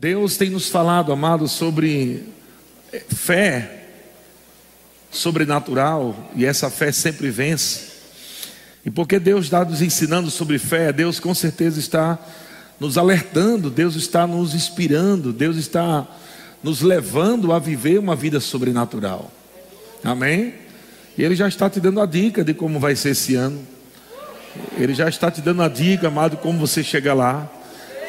Deus tem nos falado, amado, sobre fé sobrenatural e essa fé sempre vence. E porque Deus está nos ensinando sobre fé, Deus com certeza está nos alertando, Deus está nos inspirando, Deus está nos levando a viver uma vida sobrenatural. Amém? E Ele já está te dando a dica de como vai ser esse ano. Ele já está te dando a dica, amado, como você chega lá.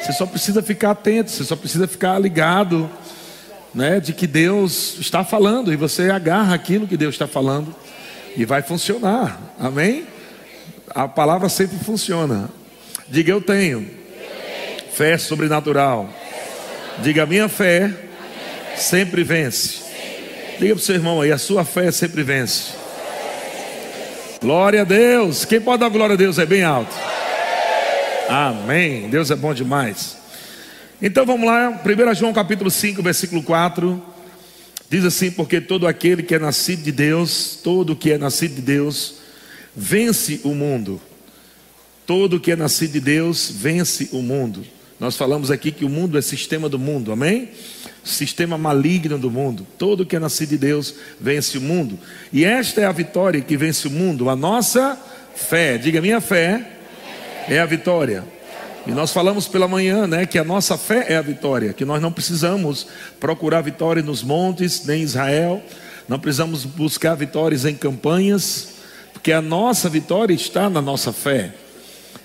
Você só precisa ficar atento, você só precisa ficar ligado, né, de que Deus está falando e você agarra aquilo que Deus está falando e vai funcionar. Amém? A palavra sempre funciona. Diga eu tenho fé sobrenatural. Diga minha fé sempre vence. Diga para o seu irmão aí, a sua fé sempre vence. Glória a Deus. Quem pode dar glória a Deus é bem alto. Amém. Deus é bom demais. Então vamos lá, 1 João capítulo 5, versículo 4. Diz assim: Porque todo aquele que é nascido de Deus, todo que é nascido de Deus, vence o mundo. Todo que é nascido de Deus, vence o mundo. Nós falamos aqui que o mundo é sistema do mundo, amém? sistema maligno do mundo. Todo que é nascido de Deus vence o mundo. E esta é a vitória que vence o mundo, a nossa fé. Diga, minha fé é a vitória. E nós falamos pela manhã, né, que a nossa fé é a vitória, que nós não precisamos procurar vitória nos montes, nem em Israel, não precisamos buscar vitórias em campanhas, porque a nossa vitória está na nossa fé.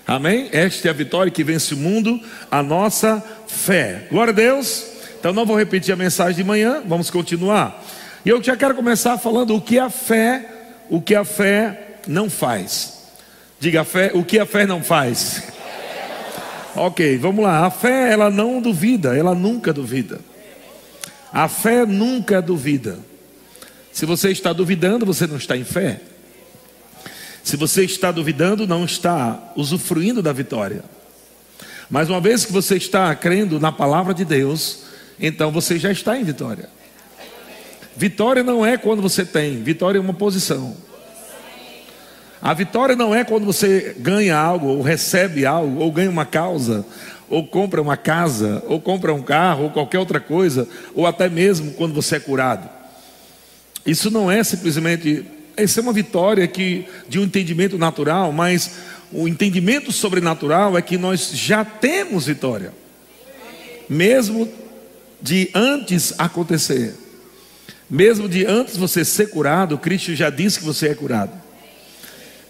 Amém? Esta é a vitória que vence o mundo, a nossa fé. Glória a Deus. Então não vou repetir a mensagem de manhã, vamos continuar. E eu já quero começar falando o que a fé, o que a fé não faz. Diga a fé, o que a fé não faz. Ok, vamos lá. A fé, ela não duvida, ela nunca duvida. A fé nunca duvida. Se você está duvidando, você não está em fé. Se você está duvidando, não está usufruindo da vitória. Mas uma vez que você está crendo na palavra de Deus, então você já está em vitória. Vitória não é quando você tem, vitória é uma posição. A vitória não é quando você ganha algo, ou recebe algo, ou ganha uma causa, ou compra uma casa, ou compra um carro, ou qualquer outra coisa, ou até mesmo quando você é curado. Isso não é simplesmente, isso é uma vitória que de um entendimento natural, mas o entendimento sobrenatural é que nós já temos vitória. Mesmo de antes acontecer. Mesmo de antes você ser curado, Cristo já disse que você é curado.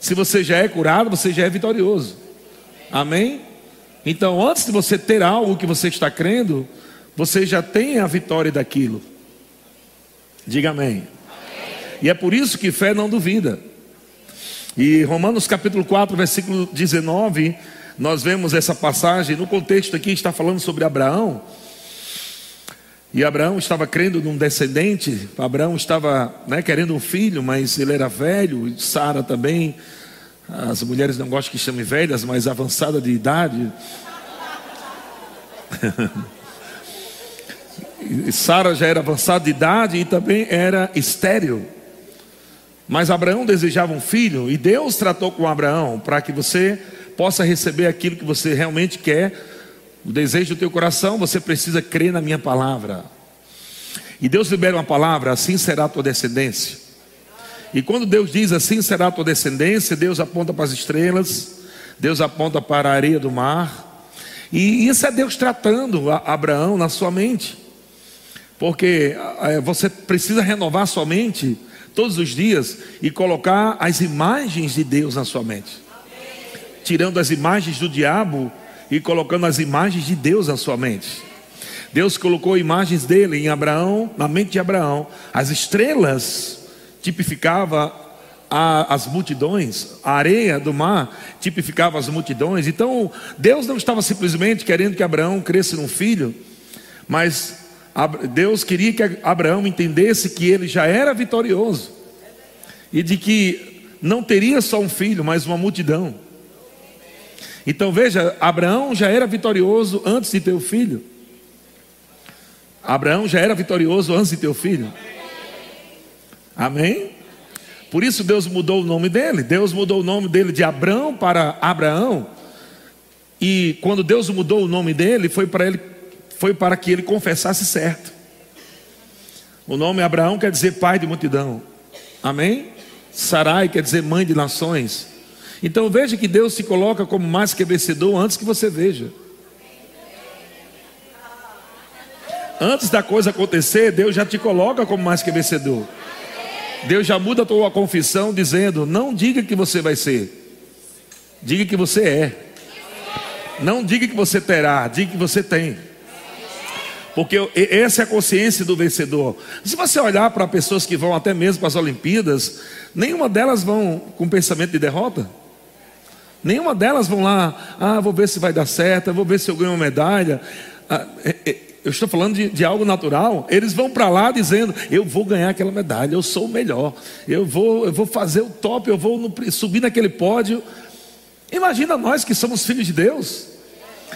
Se você já é curado, você já é vitorioso. Amém? Então, antes de você ter algo que você está crendo, você já tem a vitória daquilo. Diga amém. E é por isso que fé não duvida. E Romanos capítulo 4, versículo 19, nós vemos essa passagem, no contexto aqui está falando sobre Abraão. E Abraão estava crendo num descendente, Abraão estava né, querendo um filho, mas ele era velho, Sara também. As mulheres não gostam que chame velhas, mas avançada de idade. Sara já era avançada de idade e também era estéril. Mas Abraão desejava um filho e Deus tratou com Abraão para que você possa receber aquilo que você realmente quer o desejo do teu coração, você precisa crer na minha palavra. E Deus libera uma palavra, assim será a tua descendência. E quando Deus diz assim será a tua descendência, Deus aponta para as estrelas, Deus aponta para a areia do mar. E isso é Deus tratando Abraão na sua mente. Porque você precisa renovar sua mente todos os dias e colocar as imagens de Deus na sua mente. Tirando as imagens do diabo e colocando as imagens de Deus na sua mente. Deus colocou imagens dele em Abraão, na mente de Abraão. As estrelas tipificava a, as multidões, a areia do mar tipificava as multidões. Então, Deus não estava simplesmente querendo que Abraão cresça num filho, mas Deus queria que Abraão entendesse que ele já era vitorioso e de que não teria só um filho, mas uma multidão. Então veja, Abraão já era vitorioso antes de ter o filho. Abraão já era vitorioso antes de ter o filho. Amém? Por isso Deus mudou o nome dele. Deus mudou o nome dele de Abraão para Abraão. E quando Deus mudou o nome dele, foi para ele foi para que ele confessasse certo. O nome Abraão quer dizer pai de multidão. Amém? Sarai quer dizer mãe de nações. Então veja que Deus se coloca como mais que vencedor antes que você veja. Antes da coisa acontecer, Deus já te coloca como mais que vencedor. Deus já muda a tua confissão dizendo: não diga que você vai ser, diga que você é. Não diga que você terá, diga que você tem. Porque essa é a consciência do vencedor. Se você olhar para pessoas que vão até mesmo para as Olimpíadas, nenhuma delas vão com pensamento de derrota. Nenhuma delas vão lá, ah, vou ver se vai dar certo, vou ver se eu ganho uma medalha. Ah, é, é, eu estou falando de, de algo natural. Eles vão para lá dizendo: Eu vou ganhar aquela medalha, eu sou o melhor, eu vou, eu vou fazer o top, eu vou no, subir naquele pódio. Imagina nós que somos filhos de Deus.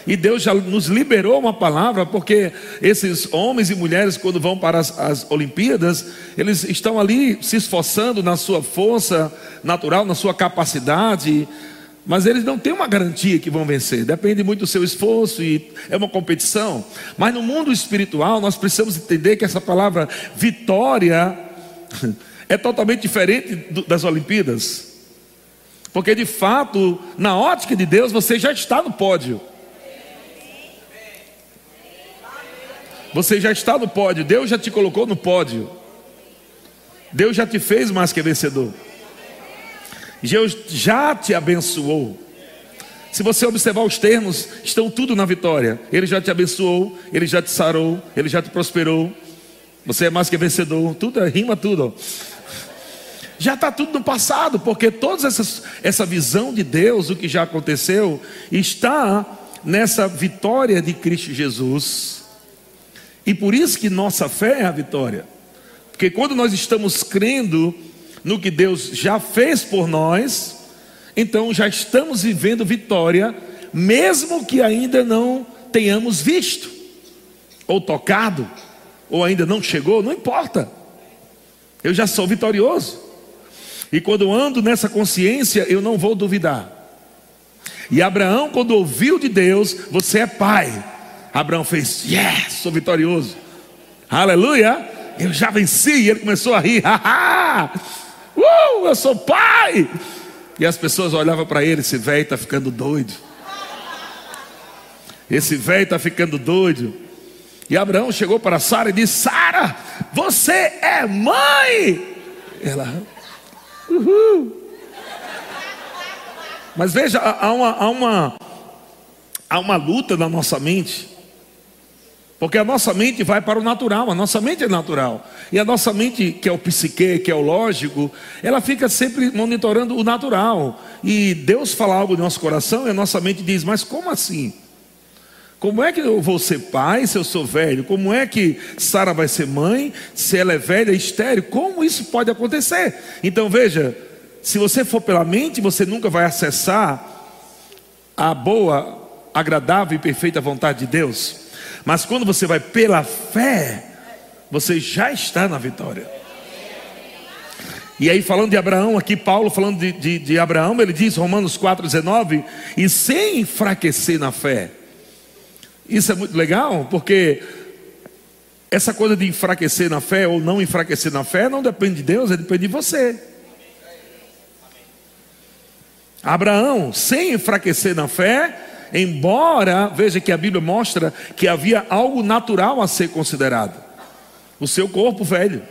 E Deus já nos liberou uma palavra, porque esses homens e mulheres, quando vão para as, as, Olimpíadas, eles estão ali se esforçando na sua força natural, na sua capacidade, mas eles não têm uma garantia que vão vencer, depende muito do seu esforço e é uma competição. Mas no mundo espiritual, nós precisamos entender que essa palavra vitória é totalmente diferente das Olimpíadas. Porque de fato, na ótica de Deus, você já está no pódio. Você já está no pódio, Deus já te colocou no pódio. Deus já te fez mais que vencedor. Deus já te abençoou. Se você observar os termos, estão tudo na vitória. Ele já te abençoou, ele já te sarou, ele já te prosperou. Você é mais que vencedor. Tudo é, rima tudo. Já está tudo no passado, porque toda essa visão de Deus, o que já aconteceu, está nessa vitória de Cristo Jesus. E por isso que nossa fé é a vitória. Porque quando nós estamos crendo no que Deus já fez por nós, então já estamos vivendo vitória, mesmo que ainda não tenhamos visto, ou tocado, ou ainda não chegou, não importa. Eu já sou vitorioso. E quando ando nessa consciência, eu não vou duvidar. E Abraão, quando ouviu de Deus, você é pai. Abraão fez, yes, sou vitorioso. Aleluia, eu já venci. E ele começou a rir, haha, uh, eu sou pai. E as pessoas olhavam para ele, esse velho está ficando doido. Esse velho está ficando doido. E Abraão chegou para Sara e disse: Sara, você é mãe. Ela, uhul. Mas veja, há uma, há uma, há uma luta na nossa mente porque a nossa mente vai para o natural, a nossa mente é natural. E a nossa mente, que é o psique, que é o lógico, ela fica sempre monitorando o natural. E Deus fala algo no nosso coração e a nossa mente diz: Mas como assim? Como é que eu vou ser pai se eu sou velho? Como é que Sara vai ser mãe se ela é velha e estéreo? Como isso pode acontecer? Então veja, se você for pela mente, você nunca vai acessar a boa, agradável e perfeita vontade de Deus. Mas quando você vai pela fé, você já está na vitória. E aí, falando de Abraão, aqui Paulo falando de, de, de Abraão, ele diz, Romanos 4,19, e sem enfraquecer na fé. Isso é muito legal, porque essa coisa de enfraquecer na fé ou não enfraquecer na fé não depende de Deus, depende de você. Abraão, sem enfraquecer na fé, embora, veja que a Bíblia mostra que havia algo natural a ser considerado: o seu corpo velho.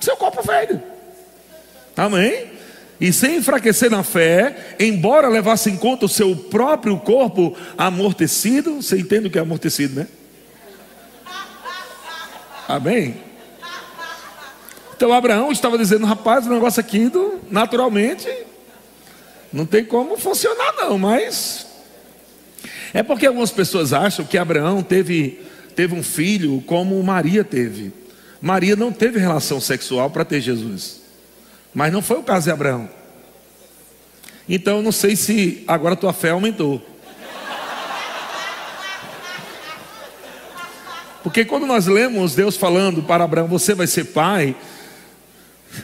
Seu corpo velho. Amém? E sem enfraquecer na fé, embora levasse em conta o seu próprio corpo amortecido, você entende o que é amortecido, né? Amém? Então Abraão estava dizendo, rapaz, o negócio aqui do, naturalmente não tem como funcionar, não, mas. É porque algumas pessoas acham que Abraão teve, teve um filho como Maria teve. Maria não teve relação sexual para ter Jesus. Mas não foi o caso de Abraão. Então eu não sei se agora tua fé aumentou. Porque quando nós lemos Deus falando para Abraão, você vai ser pai,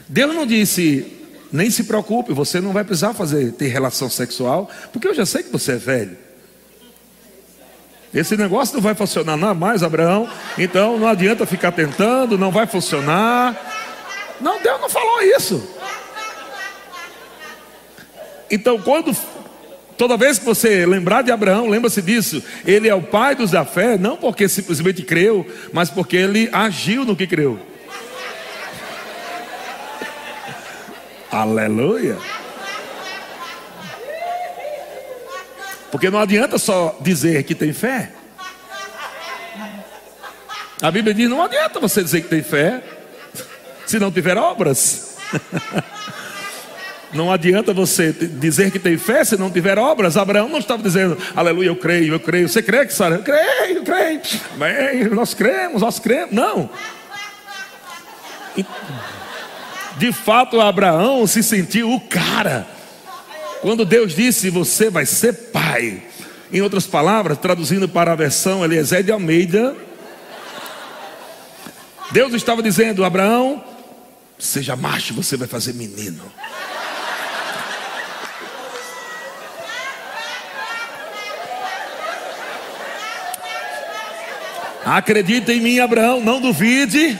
Deus não disse, nem se preocupe, você não vai precisar fazer ter relação sexual, porque eu já sei que você é velho. Esse negócio não vai funcionar não mais, Abraão. Então não adianta ficar tentando, não vai funcionar. Não, Deus não falou isso. Então, quando toda vez que você lembrar de Abraão, lembra-se disso. Ele é o pai dos da fé, não porque simplesmente creu, mas porque ele agiu no que creu. Aleluia. Porque não adianta só dizer que tem fé. A Bíblia diz: não adianta você dizer que tem fé se não tiver obras. Não adianta você dizer que tem fé se não tiver obras. Abraão não estava dizendo, aleluia, eu creio, eu creio. Você crê que Sara? Eu creio, eu creio. Bem, nós cremos, nós cremos. Não. De fato, Abraão se sentiu o cara. Quando Deus disse: Você vai ser pai. Em outras palavras, traduzindo para a versão Eliezer de Almeida, Deus estava dizendo: Abraão, seja macho, você vai fazer menino. Acredita em mim, Abraão, não duvide,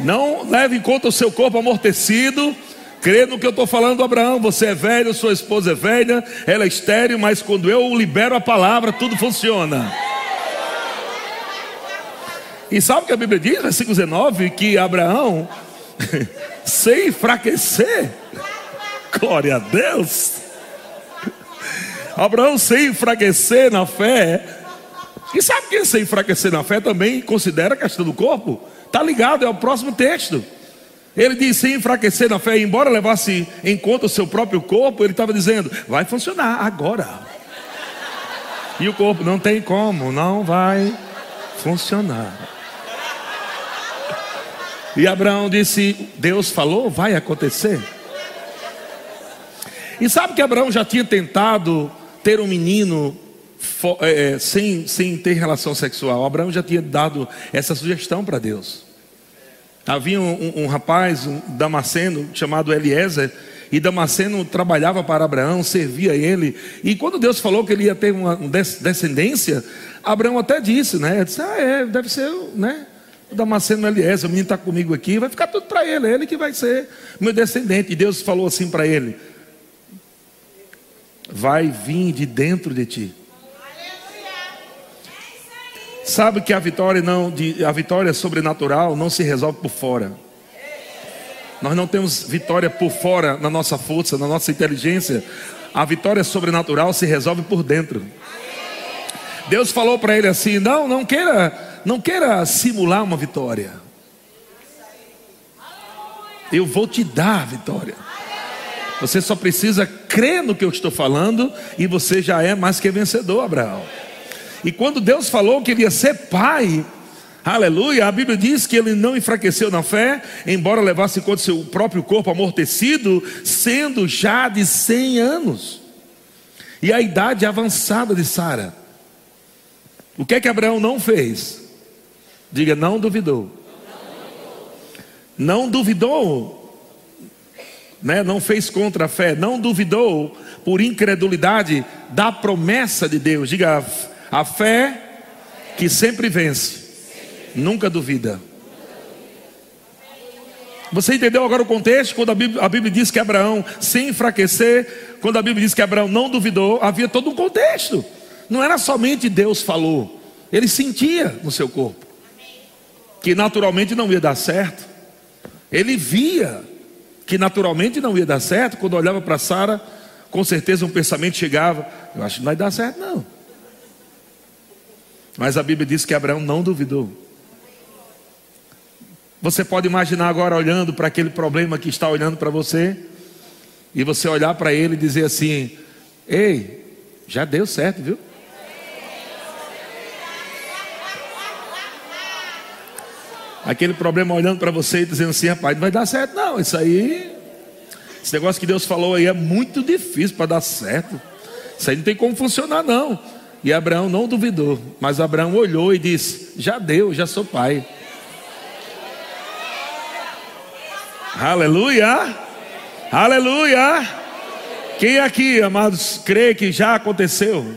não leve em conta o seu corpo amortecido Crê no que eu estou falando, Abraão. Você é velho, sua esposa é velha, ela é estéreo, mas quando eu libero a palavra, tudo funciona. E sabe o que a Bíblia diz, versículo 19? Que Abraão, sem enfraquecer, glória a Deus, Abraão sem enfraquecer na fé, e sabe que sem enfraquecer na fé também considera a questão do corpo? Está ligado, é o próximo texto. Ele disse sem enfraquecer na fé, embora levasse em conta o seu próprio corpo, ele estava dizendo: vai funcionar agora. E o corpo não tem como, não vai funcionar. E Abraão disse: Deus falou, vai acontecer. E sabe que Abraão já tinha tentado ter um menino é, sem, sem ter relação sexual. Abraão já tinha dado essa sugestão para Deus. Havia um, um, um rapaz, um Damasceno, chamado Eliezer, e Damasceno trabalhava para Abraão, servia ele. E quando Deus falou que ele ia ter uma descendência, Abraão até disse, né? Disse, ah, é, deve ser, né? O Damasceno Eliezer, o menino está comigo aqui, vai ficar tudo para ele, é ele que vai ser meu descendente. E Deus falou assim para ele: Vai vir de dentro de ti. Sabe que a vitória não, a vitória sobrenatural não se resolve por fora. Nós não temos vitória por fora na nossa força, na nossa inteligência. A vitória sobrenatural se resolve por dentro. Deus falou para ele assim: "Não, não queira, não queira simular uma vitória. Eu vou te dar a vitória. Você só precisa crer no que eu estou falando e você já é mais que vencedor, Abraão." E quando Deus falou que ele ia ser pai, aleluia, a Bíblia diz que ele não enfraqueceu na fé, embora levasse em conta seu próprio corpo amortecido, sendo já de 100 anos, e a idade avançada de Sara. O que é que Abraão não fez? Diga, não duvidou. Não duvidou. Né? Não fez contra a fé, não duvidou por incredulidade da promessa de Deus. Diga, a fé que sempre vence, nunca duvida. Você entendeu agora o contexto? Quando a Bíblia, a Bíblia, diz que Abraão, sem enfraquecer, quando a Bíblia diz que Abraão não duvidou, havia todo um contexto. Não era somente Deus falou, ele sentia no seu corpo que naturalmente não ia dar certo. Ele via que naturalmente não ia dar certo. Quando olhava para Sara, com certeza um pensamento chegava: Eu acho que não vai dar certo, não. Mas a Bíblia diz que Abraão não duvidou. Você pode imaginar agora olhando para aquele problema que está olhando para você, e você olhar para ele e dizer assim: Ei, já deu certo, viu? Aquele problema olhando para você e dizendo assim: Rapaz, não vai dar certo, não. Isso aí, esse negócio que Deus falou aí é muito difícil para dar certo. Isso aí não tem como funcionar, não. E Abraão não duvidou, mas Abraão olhou e disse: Já deu, já sou pai. Aleluia! Aleluia! Quem aqui, amados, crê que já aconteceu?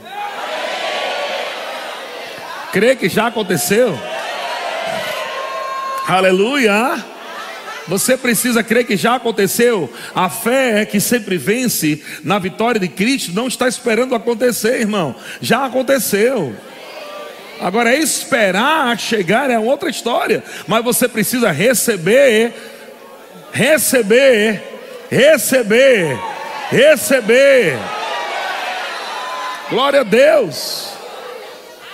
Crê que já aconteceu? Aleluia! Você precisa crer que já aconteceu. A fé é que sempre vence na vitória de Cristo não está esperando acontecer, irmão. Já aconteceu. Agora, esperar chegar é outra história. Mas você precisa receber, receber, receber, receber. Glória a Deus.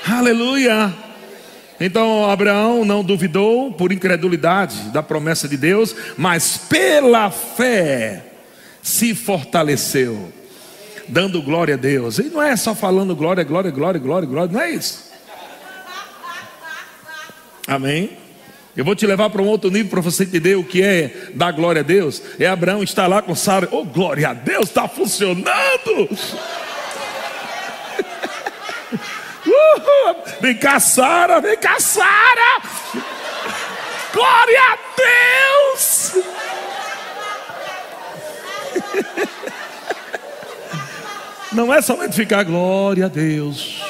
Aleluia. Então Abraão não duvidou por incredulidade da promessa de Deus, mas pela fé se fortaleceu, dando glória a Deus. E não é só falando glória, glória, glória, glória, glória, não é isso. Amém? Eu vou te levar para um outro nível para você entender o que é dar glória a Deus. É Abraão estar lá com Sara, oh glória a Deus, está funcionando. Uhul. Vem cá, Sara, vem cá, Sara. Glória a Deus. Não é somente ficar glória a Deus.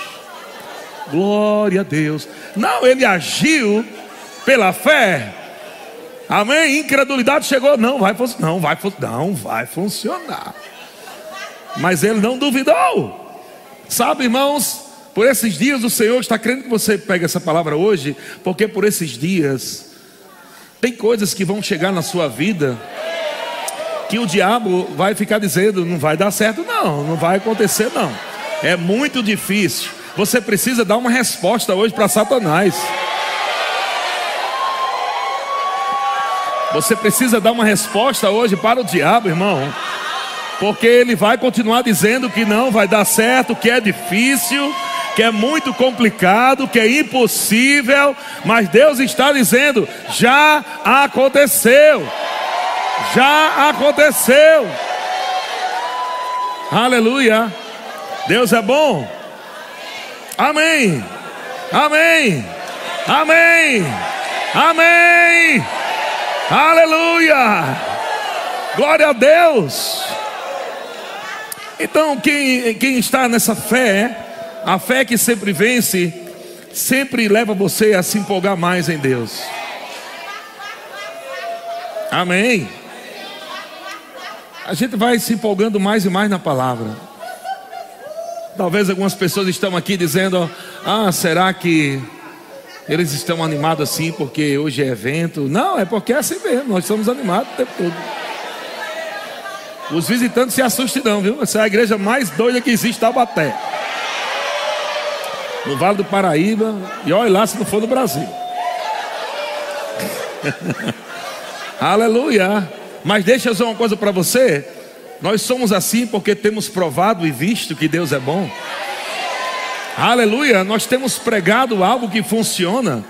Glória a Deus. Não, ele agiu pela fé. Amém? Incredulidade chegou, não vai, não vai, não vai funcionar. Mas ele não duvidou. Sabe, irmãos, por esses dias o Senhor está querendo que você pegue essa palavra hoje, porque por esses dias tem coisas que vão chegar na sua vida que o diabo vai ficar dizendo, não vai dar certo não, não vai acontecer não. É muito difícil. Você precisa dar uma resposta hoje para Satanás. Você precisa dar uma resposta hoje para o diabo, irmão. Porque ele vai continuar dizendo que não vai dar certo, que é difícil, que é muito complicado, que é impossível, mas Deus está dizendo: já aconteceu, já aconteceu. Aleluia. Deus é bom. Amém. Amém. Amém. Amém. Aleluia. Glória a Deus. Então, quem, quem está nessa fé, a fé que sempre vence, sempre leva você a se empolgar mais em Deus. Amém. A gente vai se empolgando mais e mais na palavra. Talvez algumas pessoas estão aqui dizendo: Ah, será que eles estão animados assim porque hoje é evento? Não, é porque é assim mesmo. Nós estamos animados o tempo todo. Os visitantes se assustem, não, viu? Essa é a igreja mais doida que existe, Taubaté no Vale do Paraíba, e olha lá se não for no Brasil. Aleluia. Mas deixa eu dizer uma coisa para você. Nós somos assim porque temos provado e visto que Deus é bom. Aleluia. Nós temos pregado algo que funciona.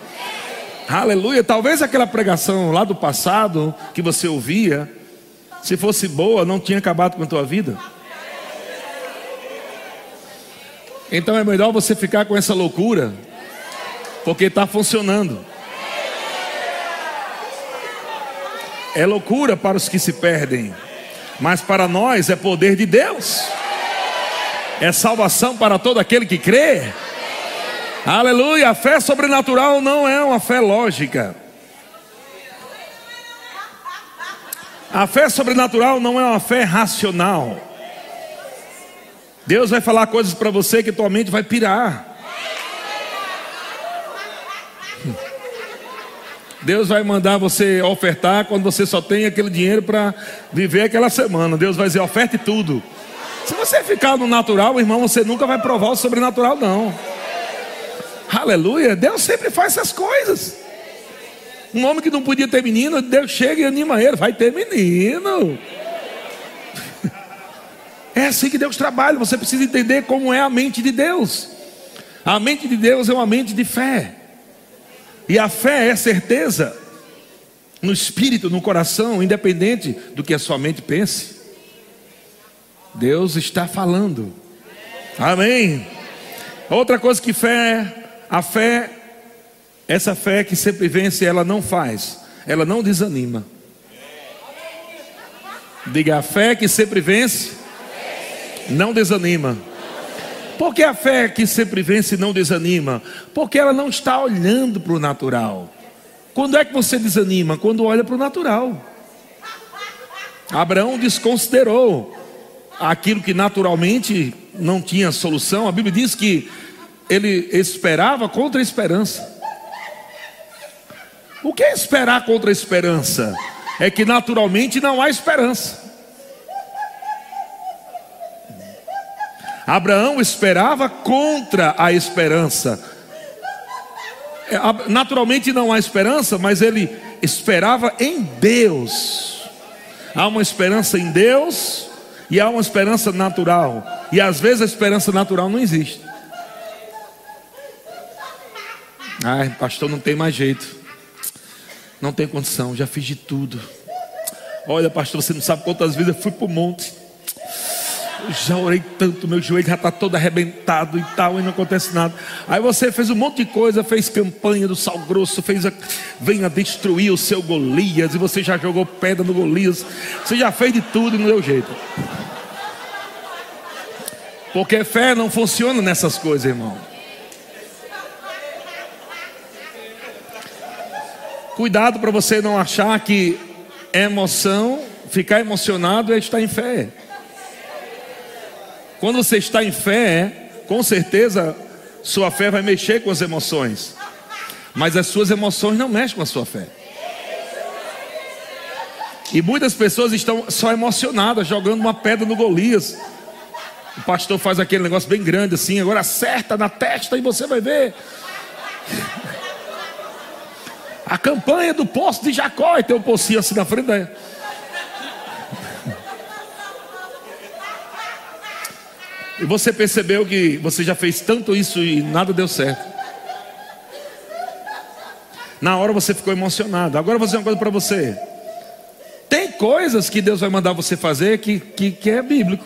Aleluia. Talvez aquela pregação lá do passado que você ouvia, se fosse boa, não tinha acabado com a tua vida. Então é melhor você ficar com essa loucura, porque está funcionando. É loucura para os que se perdem, mas para nós é poder de Deus, é salvação para todo aquele que crê. Aleluia, a fé sobrenatural não é uma fé lógica. A fé sobrenatural não é uma fé racional. Deus vai falar coisas para você que tua mente vai pirar. Deus vai mandar você ofertar quando você só tem aquele dinheiro para viver aquela semana. Deus vai dizer: oferte tudo. Se você ficar no natural, irmão, você nunca vai provar o sobrenatural, não. Aleluia. Deus sempre faz essas coisas. Um homem que não podia ter menino, Deus chega e anima ele: vai ter menino. É assim que Deus trabalha. Você precisa entender como é a mente de Deus. A mente de Deus é uma mente de fé. E a fé é certeza no espírito, no coração, independente do que a sua mente pense. Deus está falando. Amém. Outra coisa que fé, a fé, essa fé que sempre vence, ela não faz, ela não desanima. Diga a fé que sempre vence, não desanima. Porque a fé que sempre vence não desanima? Porque ela não está olhando para o natural. Quando é que você desanima? Quando olha para o natural. Abraão desconsiderou aquilo que naturalmente não tinha solução. A Bíblia diz que ele esperava contra a esperança. O que é esperar contra a esperança? É que naturalmente não há esperança. Abraão esperava contra a esperança. É, naturalmente não há esperança, mas ele esperava em Deus. Há uma esperança em Deus e há uma esperança natural. E às vezes a esperança natural não existe. Ai, pastor, não tem mais jeito. Não tem condição, já fiz de tudo. Olha, pastor, você não sabe quantas vezes eu fui para o monte. Já orei tanto, meu joelho já está todo arrebentado e tal, e não acontece nada. Aí você fez um monte de coisa, fez campanha do sal grosso, fez a, venha destruir o seu Golias, e você já jogou pedra no Golias. Você já fez de tudo e não deu jeito. Porque fé não funciona nessas coisas, irmão. Cuidado para você não achar que emoção, ficar emocionado é estar em fé. Quando você está em fé, com certeza sua fé vai mexer com as emoções. Mas as suas emoções não mexem com a sua fé. E muitas pessoas estão só emocionadas, jogando uma pedra no Golias. O pastor faz aquele negócio bem grande assim, agora acerta na testa e você vai ver. A campanha do poço de Jacó, e tem um pocinho assim na frente. Da... E você percebeu que você já fez tanto isso e nada deu certo. Na hora você ficou emocionado. Agora eu vou dizer uma coisa para você. Tem coisas que Deus vai mandar você fazer que, que, que é bíblico.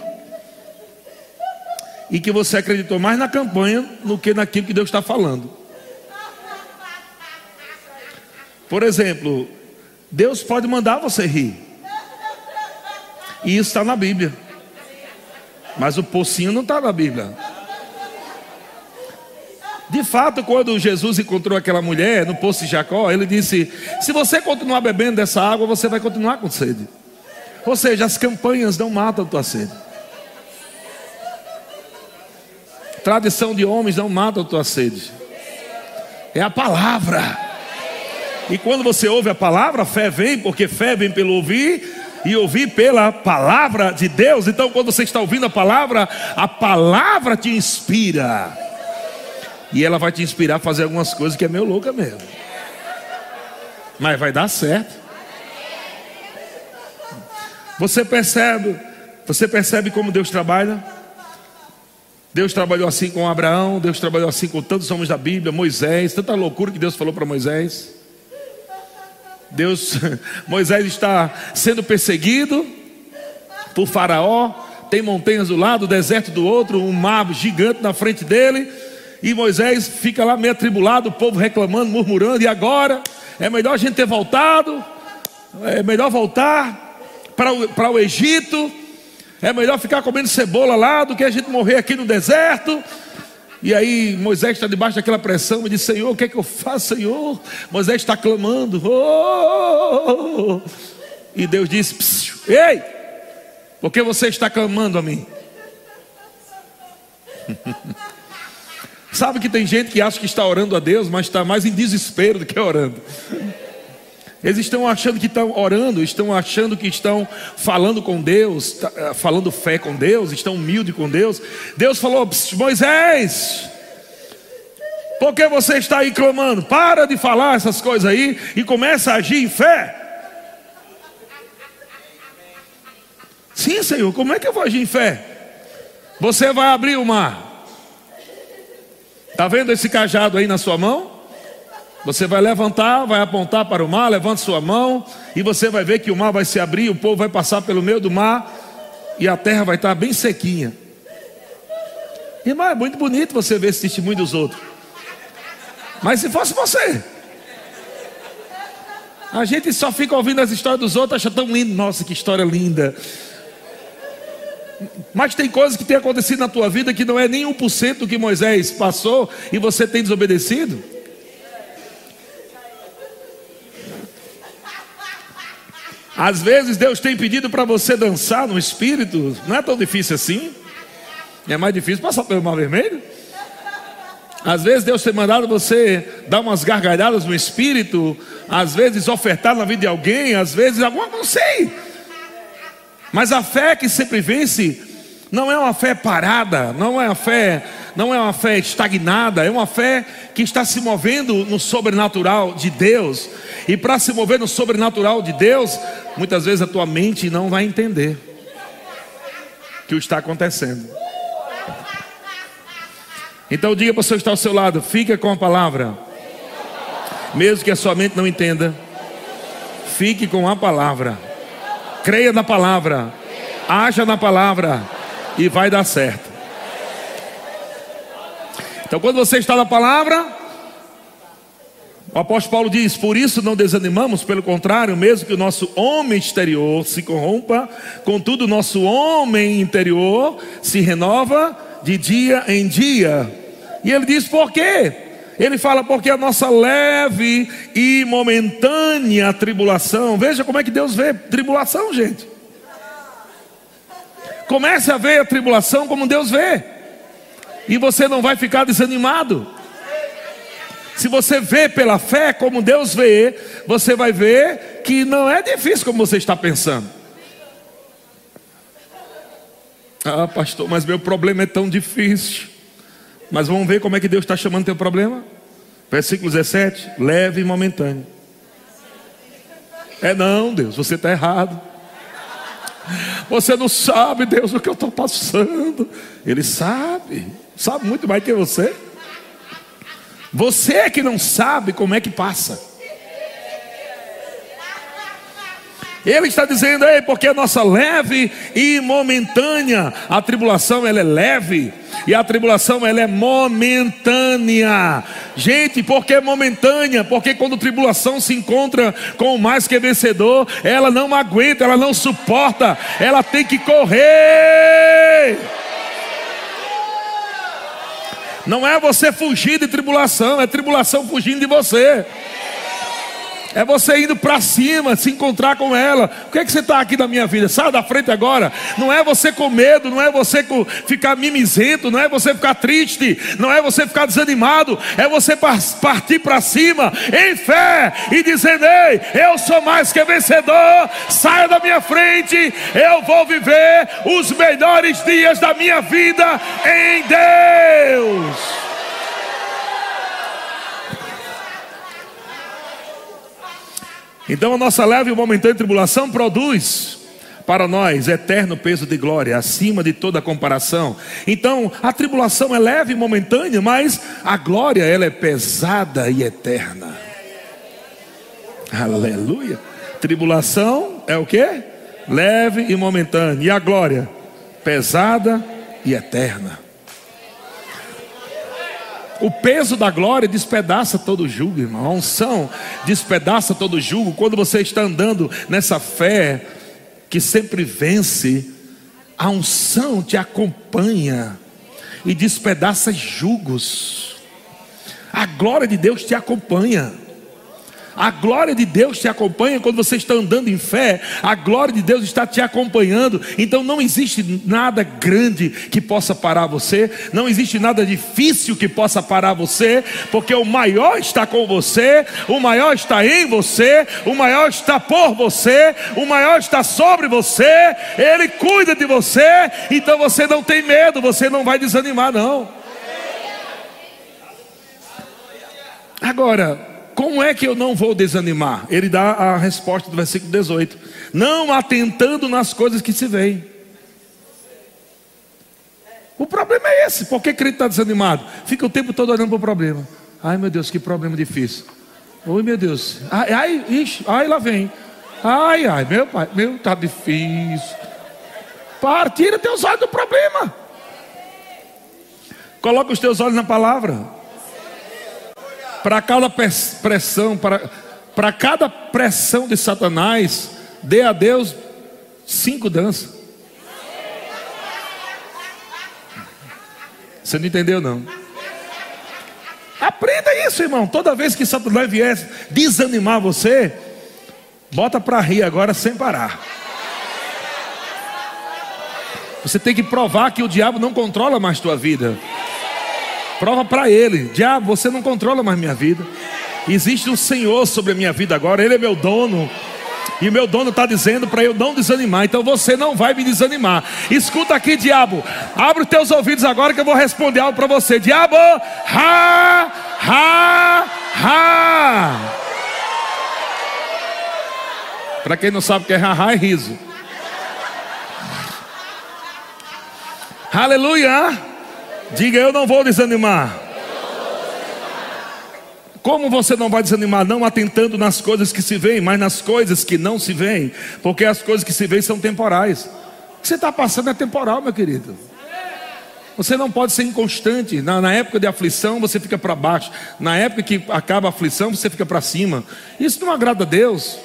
E que você acreditou mais na campanha do que naquilo que Deus está falando. Por exemplo, Deus pode mandar você rir. E isso está na Bíblia. Mas o pocinho não está na Bíblia. De fato, quando Jesus encontrou aquela mulher no poço de Jacó, ele disse: Se você continuar bebendo dessa água, você vai continuar com sede. Ou seja, as campanhas não matam a tua sede. Tradição de homens não mata a tua sede. É a palavra. E quando você ouve a palavra, fé vem, porque fé vem pelo ouvir e ouvir pela palavra de Deus. Então, quando você está ouvindo a palavra, a palavra te inspira. E ela vai te inspirar a fazer algumas coisas que é meio louca mesmo. Mas vai dar certo. Você percebe, você percebe como Deus trabalha? Deus trabalhou assim com Abraão, Deus trabalhou assim com tantos homens da Bíblia, Moisés, tanta loucura que Deus falou para Moisés. Deus, Moisés está sendo perseguido por Faraó, tem montanhas do lado, deserto do outro, um mar gigante na frente dele, e Moisés fica lá meio atribulado, o povo reclamando, murmurando, e agora? É melhor a gente ter voltado, é melhor voltar para o, para o Egito, é melhor ficar comendo cebola lá do que a gente morrer aqui no deserto. E aí Moisés está debaixo daquela pressão e diz: Senhor, o que é que eu faço, Senhor? Moisés está clamando. Oh, oh, oh. E Deus disse: Ei, por que você está clamando a mim? Sabe que tem gente que acha que está orando a Deus, mas está mais em desespero do que orando. Eles estão achando que estão orando, estão achando que estão falando com Deus, tá, eh, falando fé com Deus, estão humildes com Deus. Deus falou: Moisés, por que você está aí clamando? Para de falar essas coisas aí e começa a agir em fé. Sim, Senhor, como é que eu vou agir em fé? Você vai abrir o mar. Está vendo esse cajado aí na sua mão? Você vai levantar, vai apontar para o mar, levanta sua mão e você vai ver que o mar vai se abrir, o povo vai passar pelo meio do mar e a terra vai estar bem sequinha. Irmão, é muito bonito você ver esse testemunho dos outros. Mas se fosse você, a gente só fica ouvindo as histórias dos outros, acha tão lindo. Nossa, que história linda. Mas tem coisas que tem acontecido na tua vida que não é nem 1% do que Moisés passou e você tem desobedecido. Às vezes Deus tem pedido para você dançar no espírito, não é tão difícil assim. É mais difícil passar pelo mar vermelho. Às vezes Deus tem mandado você dar umas gargalhadas no espírito, às vezes ofertar na vida de alguém, às vezes alguma, não sei. Mas a fé que sempre vence não é uma fé parada, não é uma fé, não é uma fé estagnada, é uma fé que está se movendo no sobrenatural de Deus. E para se mover no sobrenatural de Deus, muitas vezes a tua mente não vai entender o que está acontecendo. Então diga para o que está ao seu lado, fica com a palavra. Mesmo que a sua mente não entenda, fique com a palavra. Creia na palavra. Haja na palavra e vai dar certo. Então, quando você está na palavra, o apóstolo Paulo diz: Por isso não desanimamos, pelo contrário, mesmo que o nosso homem exterior se corrompa, contudo, o nosso homem interior se renova de dia em dia. E ele diz por quê? Ele fala porque a nossa leve e momentânea tribulação. Veja como é que Deus vê tribulação, gente. Comece a ver a tribulação como Deus vê. E você não vai ficar desanimado. Se você vê pela fé como Deus vê, você vai ver que não é difícil como você está pensando. Ah, pastor, mas meu problema é tão difícil. Mas vamos ver como é que Deus está chamando teu problema. Versículo 17: leve e momentâneo. É não, Deus, você está errado. Você não sabe, Deus, o que eu estou passando. Ele sabe, sabe muito mais que você. Você é que não sabe como é que passa. Ele está dizendo, aí, porque a nossa leve e momentânea, a tribulação ela é leve e a tribulação ela é momentânea. Gente, por que momentânea? Porque quando a tribulação se encontra com o mais que vencedor, ela não aguenta, ela não suporta, ela tem que correr. Não é você fugir de tribulação, é tribulação fugindo de você. É você indo para cima, se encontrar com ela. O que é que você está aqui na minha vida? Sai da frente agora. Não é você com medo, não é você ficar mimizento, não é você ficar triste, não é você ficar desanimado. É você partir para cima em fé e dizendo: Ei, eu sou mais que vencedor. Saia da minha frente. Eu vou viver os melhores dias da minha vida em Deus. Então a nossa leve e momentânea tribulação produz para nós eterno peso de glória, acima de toda comparação. Então, a tribulação é leve e momentânea, mas a glória ela é pesada e eterna. Aleluia. Tribulação é o que? Leve e momentânea. E a glória? Pesada e eterna. O peso da glória despedaça todo jugo, irmão. A unção despedaça todo jugo. Quando você está andando nessa fé que sempre vence, a unção te acompanha e despedaça jugos. A glória de Deus te acompanha. A glória de Deus te acompanha quando você está andando em fé. A glória de Deus está te acompanhando. Então não existe nada grande que possa parar você. Não existe nada difícil que possa parar você. Porque o maior está com você. O maior está em você. O maior está por você. O maior está sobre você. Ele cuida de você. Então você não tem medo. Você não vai desanimar, não. Agora, como é que eu não vou desanimar? Ele dá a resposta do versículo 18: Não atentando nas coisas que se veem. O problema é esse. Por que crente está desanimado? Fica o tempo todo olhando para o problema. Ai meu Deus, que problema difícil. Oi meu Deus. Ai, ai, ixi, ai lá vem. Ai, ai, meu pai, meu, está difícil. Para, tira teus olhos do problema. Coloca os teus olhos na palavra. Para cada pressão, para, para cada pressão de Satanás, dê a Deus cinco danças. Você não entendeu, não? Aprenda isso, irmão. Toda vez que Satanás vier desanimar você, bota para rir agora sem parar. Você tem que provar que o diabo não controla mais tua vida. Prova para ele: diabo, você não controla mais minha vida. Existe um Senhor sobre a minha vida agora, Ele é meu dono. E meu dono está dizendo para eu não desanimar, então você não vai me desanimar. Escuta aqui, diabo. Abre os teus ouvidos agora que eu vou responder algo para você. Diabo, ha, ha, ha. Para quem não sabe o que é ha, é riso. Aleluia. Diga eu não vou desanimar. Como você não vai desanimar? Não atentando nas coisas que se veem, mas nas coisas que não se veem, porque as coisas que se veem são temporais. O que você está passando é temporal, meu querido. Você não pode ser inconstante. Na, na época de aflição, você fica para baixo. Na época que acaba a aflição, você fica para cima. Isso não agrada a Deus.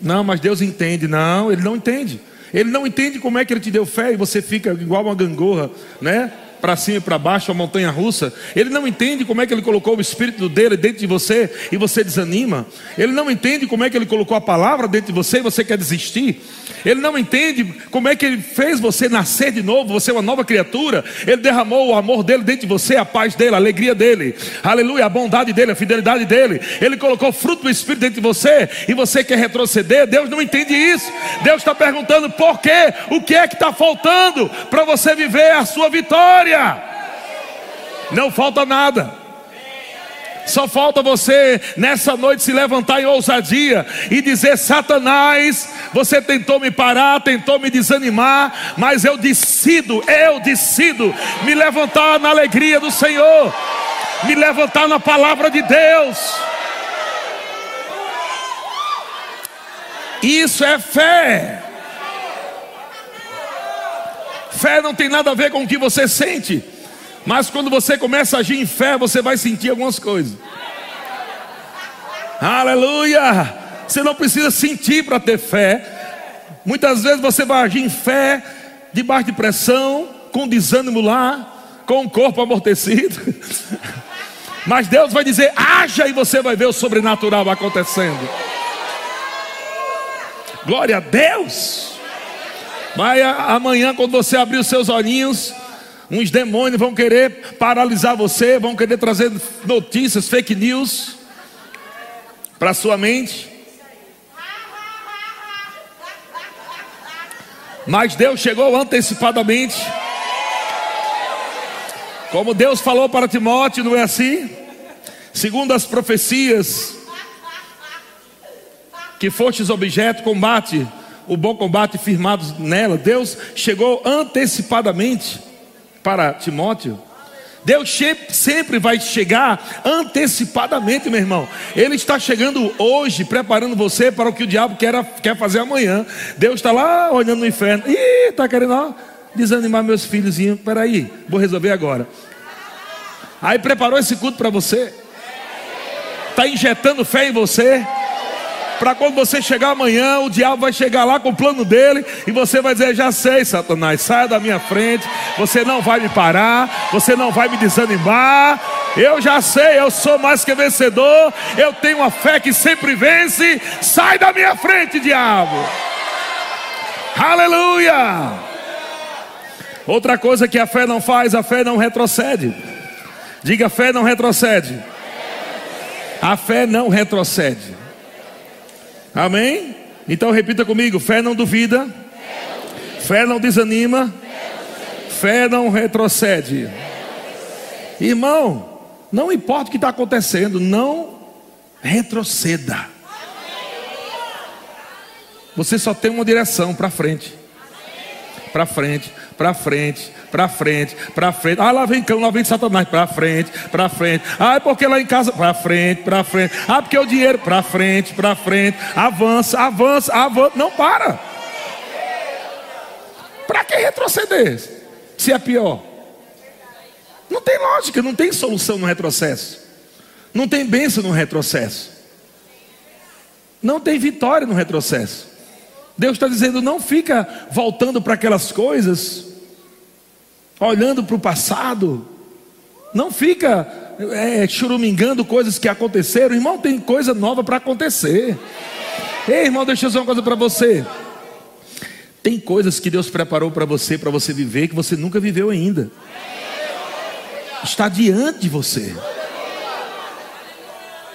Não, mas Deus entende. Não, Ele não entende. Ele não entende como é que Ele te deu fé e você fica igual uma gangorra, né? Para cima e para baixo, a montanha russa. Ele não entende como é que ele colocou o espírito dele dentro de você e você desanima. Ele não entende como é que ele colocou a palavra dentro de você e você quer desistir. Ele não entende como é que ele fez você nascer de novo, você é uma nova criatura. Ele derramou o amor dele dentro de você, a paz dele, a alegria dele, aleluia, a bondade dele, a fidelidade dele. Ele colocou fruto do espírito dentro de você e você quer retroceder. Deus não entende isso. Deus está perguntando por quê? O que é que está faltando para você viver a sua vitória? Vitória. Não falta nada. Só falta você nessa noite se levantar em ousadia e dizer: Satanás, você tentou me parar, tentou me desanimar, mas eu decido, eu decido me levantar na alegria do Senhor, me levantar na palavra de Deus. Isso é fé. Fé não tem nada a ver com o que você sente, mas quando você começa a agir em fé, você vai sentir algumas coisas. Aleluia! Você não precisa sentir para ter fé. Muitas vezes você vai agir em fé, debaixo de pressão, com desânimo lá, com o corpo amortecido. Mas Deus vai dizer: haja e você vai ver o sobrenatural acontecendo. Glória a Deus. Mas amanhã, quando você abrir os seus olhinhos, uns demônios vão querer paralisar você, vão querer trazer notícias, fake news para sua mente. Mas Deus chegou antecipadamente. Como Deus falou para Timóteo, não é assim? Segundo as profecias, que fostes objeto, combate o bom combate firmados nela. Deus chegou antecipadamente para Timóteo. Deus sempre vai chegar antecipadamente, meu irmão. Ele está chegando hoje, preparando você para o que o diabo quer, quer fazer amanhã. Deus está lá olhando no inferno. Ih, está querendo ó, desanimar meus filhozinhos. Peraí, vou resolver agora. Aí preparou esse culto para você. Está injetando fé em você para quando você chegar amanhã, o diabo vai chegar lá com o plano dele e você vai dizer: Já sei, Satanás, saia da minha frente, você não vai me parar, você não vai me desanimar. Eu já sei, eu sou mais que vencedor, eu tenho uma fé que sempre vence. Sai da minha frente, diabo. Aleluia! Outra coisa que a fé não faz, a fé não retrocede. Diga: a fé não retrocede. A fé não retrocede. Amém? Então repita comigo: fé não duvida, fé não desanima, fé não retrocede. Irmão, não importa o que está acontecendo, não retroceda. Você só tem uma direção para frente, para frente, para frente, para frente, para frente. Ah, lá vem cão, lá vem Satanás, para frente, para frente. Ah, é porque lá em casa, para frente, para frente. Ah, porque o dinheiro, para frente, para frente. Avança, avança, avança. Não para. Para que retroceder? Se é pior. Não tem lógica, não tem solução no retrocesso. Não tem bênção no retrocesso. Não tem vitória no retrocesso. Deus está dizendo: não fica voltando para aquelas coisas olhando para o passado. Não fica é, churumingando coisas que aconteceram. Irmão, tem coisa nova para acontecer. Ei, irmão, deixa eu dizer uma coisa para você. Tem coisas que Deus preparou para você, para você viver, que você nunca viveu ainda. Está diante de você.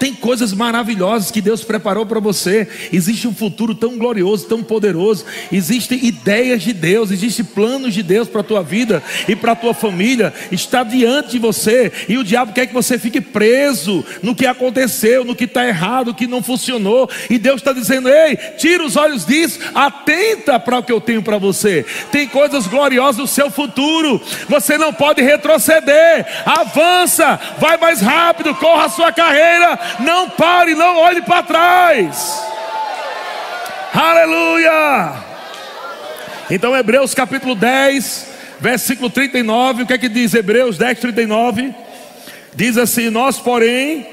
Tem coisas maravilhosas que Deus preparou para você. Existe um futuro tão glorioso, tão poderoso. Existem ideias de Deus, existem planos de Deus para a tua vida e para a tua família. Está diante de você. E o diabo quer que você fique preso no que aconteceu, no que está errado, no que não funcionou. E Deus está dizendo: Ei, tira os olhos disso, atenta para o que eu tenho para você. Tem coisas gloriosas no seu futuro. Você não pode retroceder. Avança, vai mais rápido, corra a sua carreira não pare, não olhe para trás. Aleluia! Então, Hebreus capítulo 10, versículo 39, o que é que diz Hebreus 10, 39? Diz assim: Nós, porém,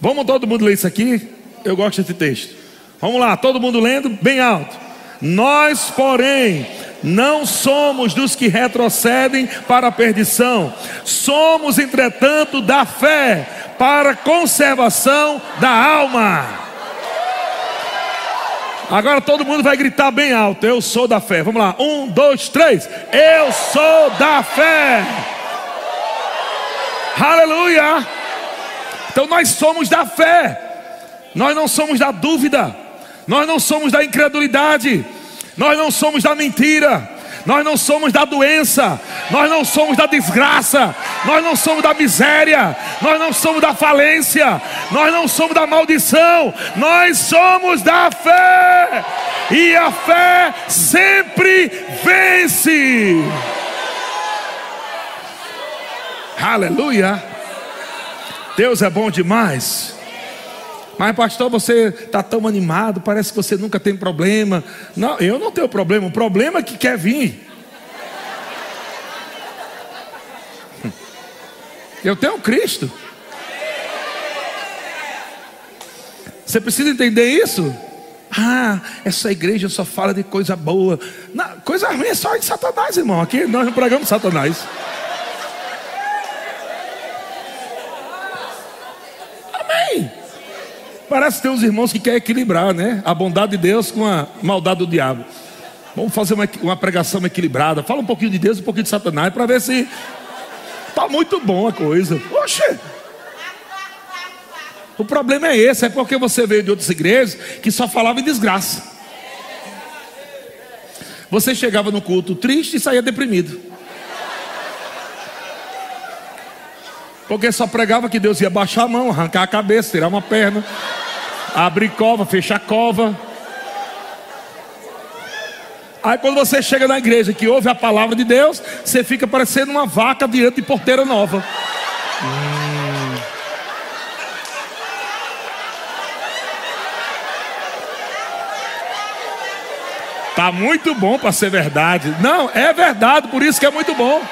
vamos todo mundo ler isso aqui? Eu gosto desse texto. Vamos lá, todo mundo lendo, bem alto. Nós, porém, não somos dos que retrocedem para a perdição, somos, entretanto, da fé para a conservação da alma. Agora todo mundo vai gritar bem alto: Eu sou da fé. Vamos lá, um, dois, três. Eu sou da fé. Aleluia. Então nós somos da fé. Nós não somos da dúvida. Nós não somos da incredulidade. Nós não somos da mentira. Nós não somos da doença, nós não somos da desgraça, nós não somos da miséria, nós não somos da falência, nós não somos da maldição, nós somos da fé, e a fé sempre vence. Aleluia. Deus é bom demais. Mas, pastor, você está tão animado, parece que você nunca tem problema. Não, eu não tenho problema, o problema é que quer vir. Eu tenho Cristo. Você precisa entender isso? Ah, essa igreja só fala de coisa boa. Não, coisa ruim é só de Satanás, irmão. Aqui nós não pregamos Satanás. Parece que tem uns irmãos que querem equilibrar, né? A bondade de Deus com a maldade do diabo. Vamos fazer uma, uma pregação equilibrada. Fala um pouquinho de Deus, um pouquinho de Satanás, para ver se tá muito bom a coisa. Oxe! O problema é esse, é porque você veio de outras igrejas que só falava em desgraça. Você chegava no culto triste e saía deprimido. Porque só pregava que Deus ia baixar a mão, arrancar a cabeça, tirar uma perna, abrir cova, fechar cova. Aí quando você chega na igreja que ouve a palavra de Deus, você fica parecendo uma vaca diante de porteira nova. Hum. Tá muito bom para ser verdade. Não, é verdade, por isso que é muito bom.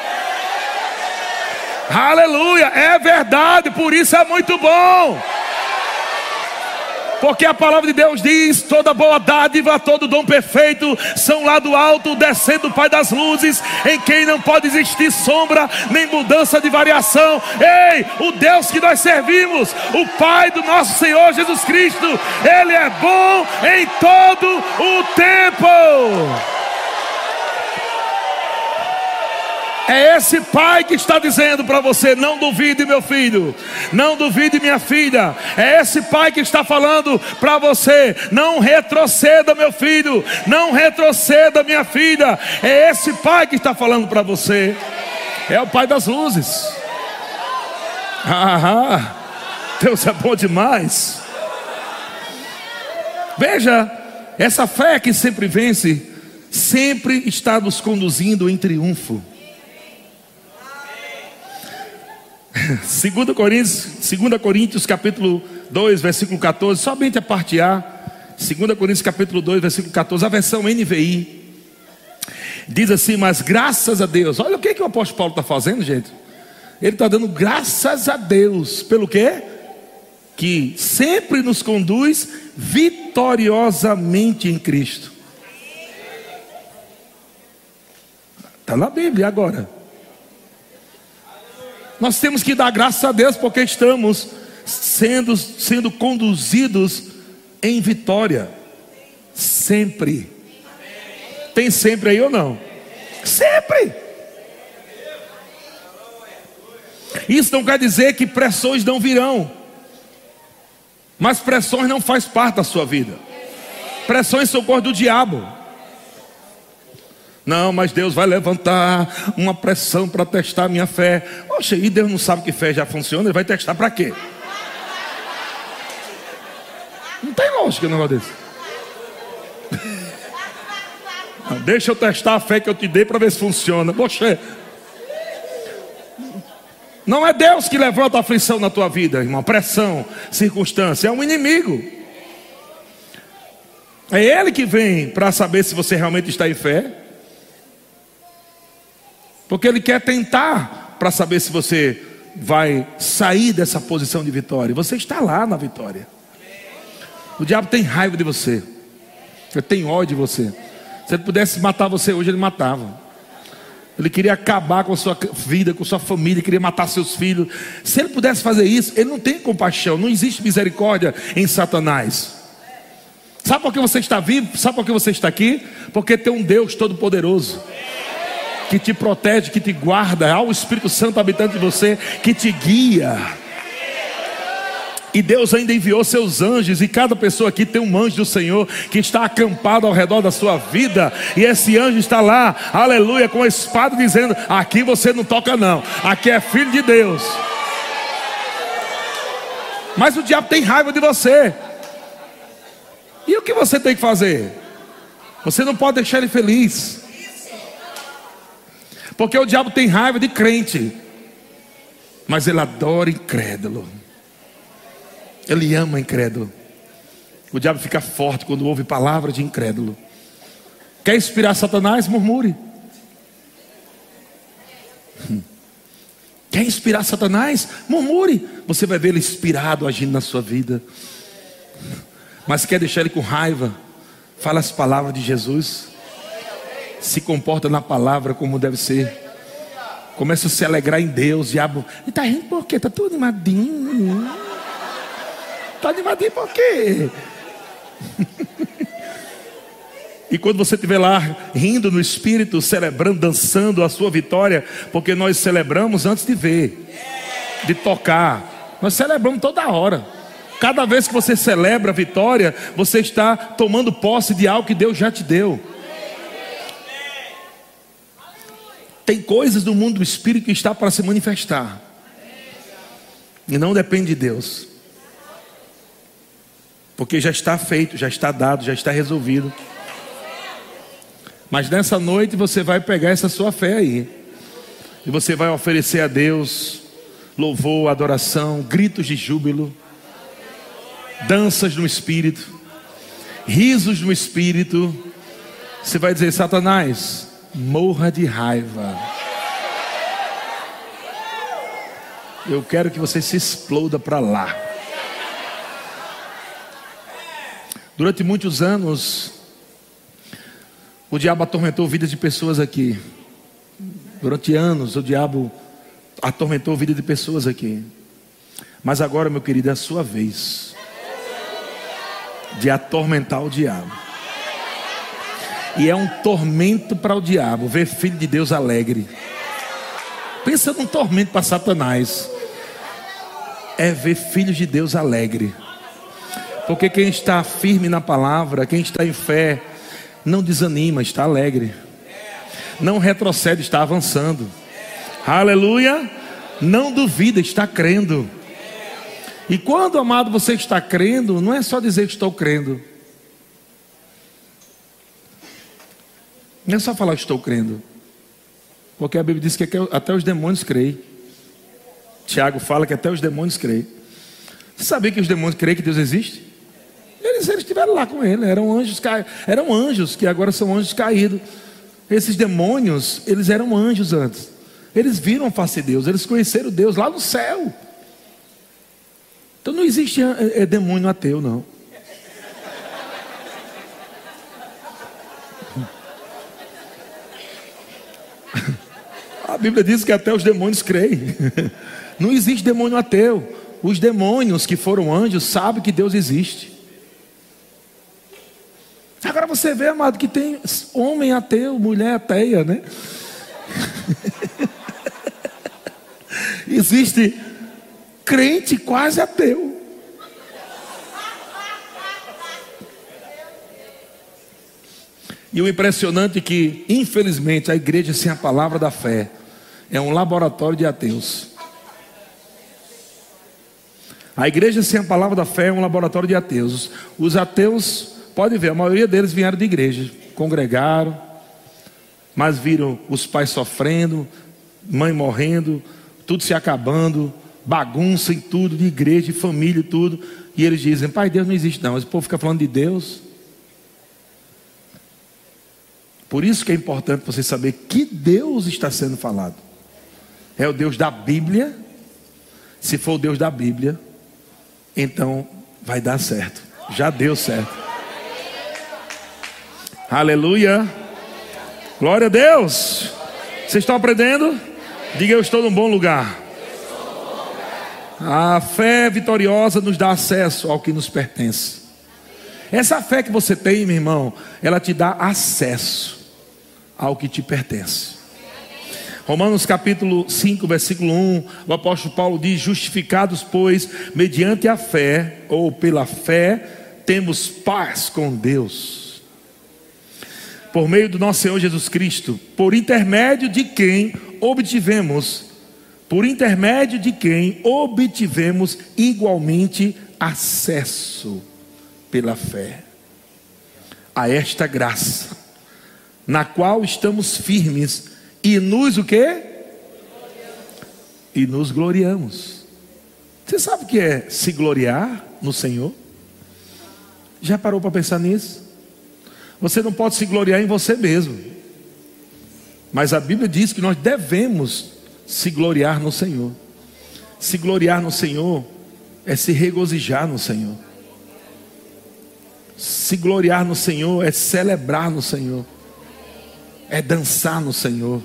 Aleluia, é verdade, por isso é muito bom. Porque a palavra de Deus diz: toda boa dádiva, todo dom perfeito são lá do alto, descendo o Pai das luzes, em quem não pode existir sombra nem mudança de variação. Ei, o Deus que nós servimos, o Pai do nosso Senhor Jesus Cristo, Ele é bom em todo o tempo. É esse pai que está dizendo para você: não duvide, meu filho, não duvide, minha filha. É esse pai que está falando para você: não retroceda, meu filho, não retroceda, minha filha. É esse pai que está falando para você. É o pai das luzes. Ah, Deus é bom demais. Veja, essa fé que sempre vence, sempre está nos conduzindo em triunfo. 2 Coríntios, 2 Coríntios capítulo 2, versículo 14, somente a parte A. 2 Coríntios capítulo 2, versículo 14, a versão NVI. Diz assim, mas graças a Deus. Olha o que, que o apóstolo Paulo está fazendo, gente. Ele está dando graças a Deus. Pelo quê? Que sempre nos conduz vitoriosamente em Cristo. Está na Bíblia agora. Nós temos que dar graças a Deus porque estamos sendo, sendo conduzidos em vitória. Sempre. Tem sempre aí ou não? Sempre. Isso não quer dizer que pressões não virão. Mas pressões não faz parte da sua vida. Pressões são cor do diabo. Não, mas Deus vai levantar uma pressão para testar a minha fé. Poxa, e Deus não sabe que fé já funciona, ele vai testar para quê? Não tem lógica um negócio desse. deixa eu testar a fé que eu te dei para ver se funciona. Poxa, não é Deus que levanta a aflição na tua vida, irmão. Pressão, circunstância, é um inimigo. É Ele que vem para saber se você realmente está em fé. Porque Ele quer tentar para saber se você vai sair dessa posição de vitória. Você está lá na vitória. O diabo tem raiva de você. Ele tem ódio de você. Se ele pudesse matar você hoje, ele matava. Ele queria acabar com a sua vida, com a sua família, queria matar seus filhos. Se ele pudesse fazer isso, ele não tem compaixão, não existe misericórdia em Satanás. Sabe por que você está vivo? Sabe por que você está aqui? Porque tem um Deus todo-poderoso que te protege, que te guarda, há o Espírito Santo habitante de você que te guia. E Deus ainda enviou seus anjos, e cada pessoa aqui tem um anjo do Senhor que está acampado ao redor da sua vida, e esse anjo está lá, aleluia, com a espada dizendo: Aqui você não toca, não, aqui é filho de Deus. Mas o diabo tem raiva de você, e o que você tem que fazer? Você não pode deixar ele feliz, porque o diabo tem raiva de crente, mas ele adora incrédulo. Ele ama incrédulo. O diabo fica forte quando ouve palavras de incrédulo. Quer inspirar Satanás? Murmure. Hum. Quer inspirar Satanás? Murmure. Você vai ver ele inspirado agindo na sua vida. Mas quer deixar ele com raiva? Fala as palavras de Jesus. Se comporta na palavra como deve ser. Começa a se alegrar em Deus. Diabo, ele está rindo por quê? Está tudo animadinho. Está animadinho por quê? E quando você estiver lá rindo no espírito, celebrando, dançando a sua vitória, porque nós celebramos antes de ver, de tocar, nós celebramos toda hora. Cada vez que você celebra a vitória, você está tomando posse de algo que Deus já te deu. Tem coisas do mundo do espírito que está para se manifestar, e não depende de Deus. Porque já está feito, já está dado, já está resolvido. Mas nessa noite você vai pegar essa sua fé aí. E você vai oferecer a Deus louvor, adoração, gritos de júbilo, danças no espírito, risos no espírito. Você vai dizer: Satanás, morra de raiva. Eu quero que você se exploda para lá. Durante muitos anos, o diabo atormentou vidas de pessoas aqui. Durante anos, o diabo atormentou a vida de pessoas aqui. Mas agora, meu querido, é a sua vez de atormentar o diabo. E é um tormento para o diabo ver filho de Deus alegre. Pensa num tormento para Satanás. É ver filhos de Deus alegre. Porque quem está firme na palavra, quem está em fé, não desanima, está alegre. Não retrocede, está avançando. Aleluia! Não duvida, está crendo. E quando, amado, você está crendo, não é só dizer que estou crendo. Não é só falar estou crendo. Porque a Bíblia diz que até os demônios creem. Tiago fala que até os demônios creem. Você sabia que os demônios creem que Deus existe? Eles, eles estiveram lá com ele, eram anjos, eram anjos que agora são anjos caídos. Esses demônios, eles eram anjos antes. Eles viram a face de Deus, eles conheceram Deus lá no céu. Então não existe é demônio ateu, não. Bíblia diz que até os demônios creem. Não existe demônio ateu. Os demônios que foram anjos sabem que Deus existe. Agora você vê, amado, que tem homem ateu, mulher ateia, né? existe crente quase ateu. E o impressionante é que, infelizmente, a igreja sem a palavra da fé é um laboratório de ateus. A igreja sem a palavra da fé é um laboratório de ateus. Os ateus, pode ver, a maioria deles vieram de igreja, congregaram, mas viram os pais sofrendo, mãe morrendo, tudo se acabando, bagunça em tudo, de igreja, de família e tudo. E eles dizem: Pai, Deus não existe, não. Mas o povo fica falando de Deus. Por isso que é importante você saber que Deus está sendo falado. É o Deus da Bíblia. Se for o Deus da Bíblia, então vai dar certo. Já deu certo. Aleluia. Glória a Deus. Vocês estão aprendendo? Diga eu estou num bom lugar. A fé vitoriosa nos dá acesso ao que nos pertence. Essa fé que você tem, meu irmão, ela te dá acesso ao que te pertence. Romanos capítulo 5, versículo 1, o apóstolo Paulo diz: Justificados, pois, mediante a fé, ou pela fé, temos paz com Deus. Por meio do nosso Senhor Jesus Cristo, por intermédio de quem obtivemos, por intermédio de quem obtivemos igualmente acesso pela fé a esta graça, na qual estamos firmes e nos o quê? E nos gloriamos. Você sabe o que é se gloriar no Senhor? Já parou para pensar nisso? Você não pode se gloriar em você mesmo. Mas a Bíblia diz que nós devemos se gloriar no Senhor. Se gloriar no Senhor é se regozijar no Senhor. Se gloriar no Senhor é celebrar no Senhor. É dançar no Senhor.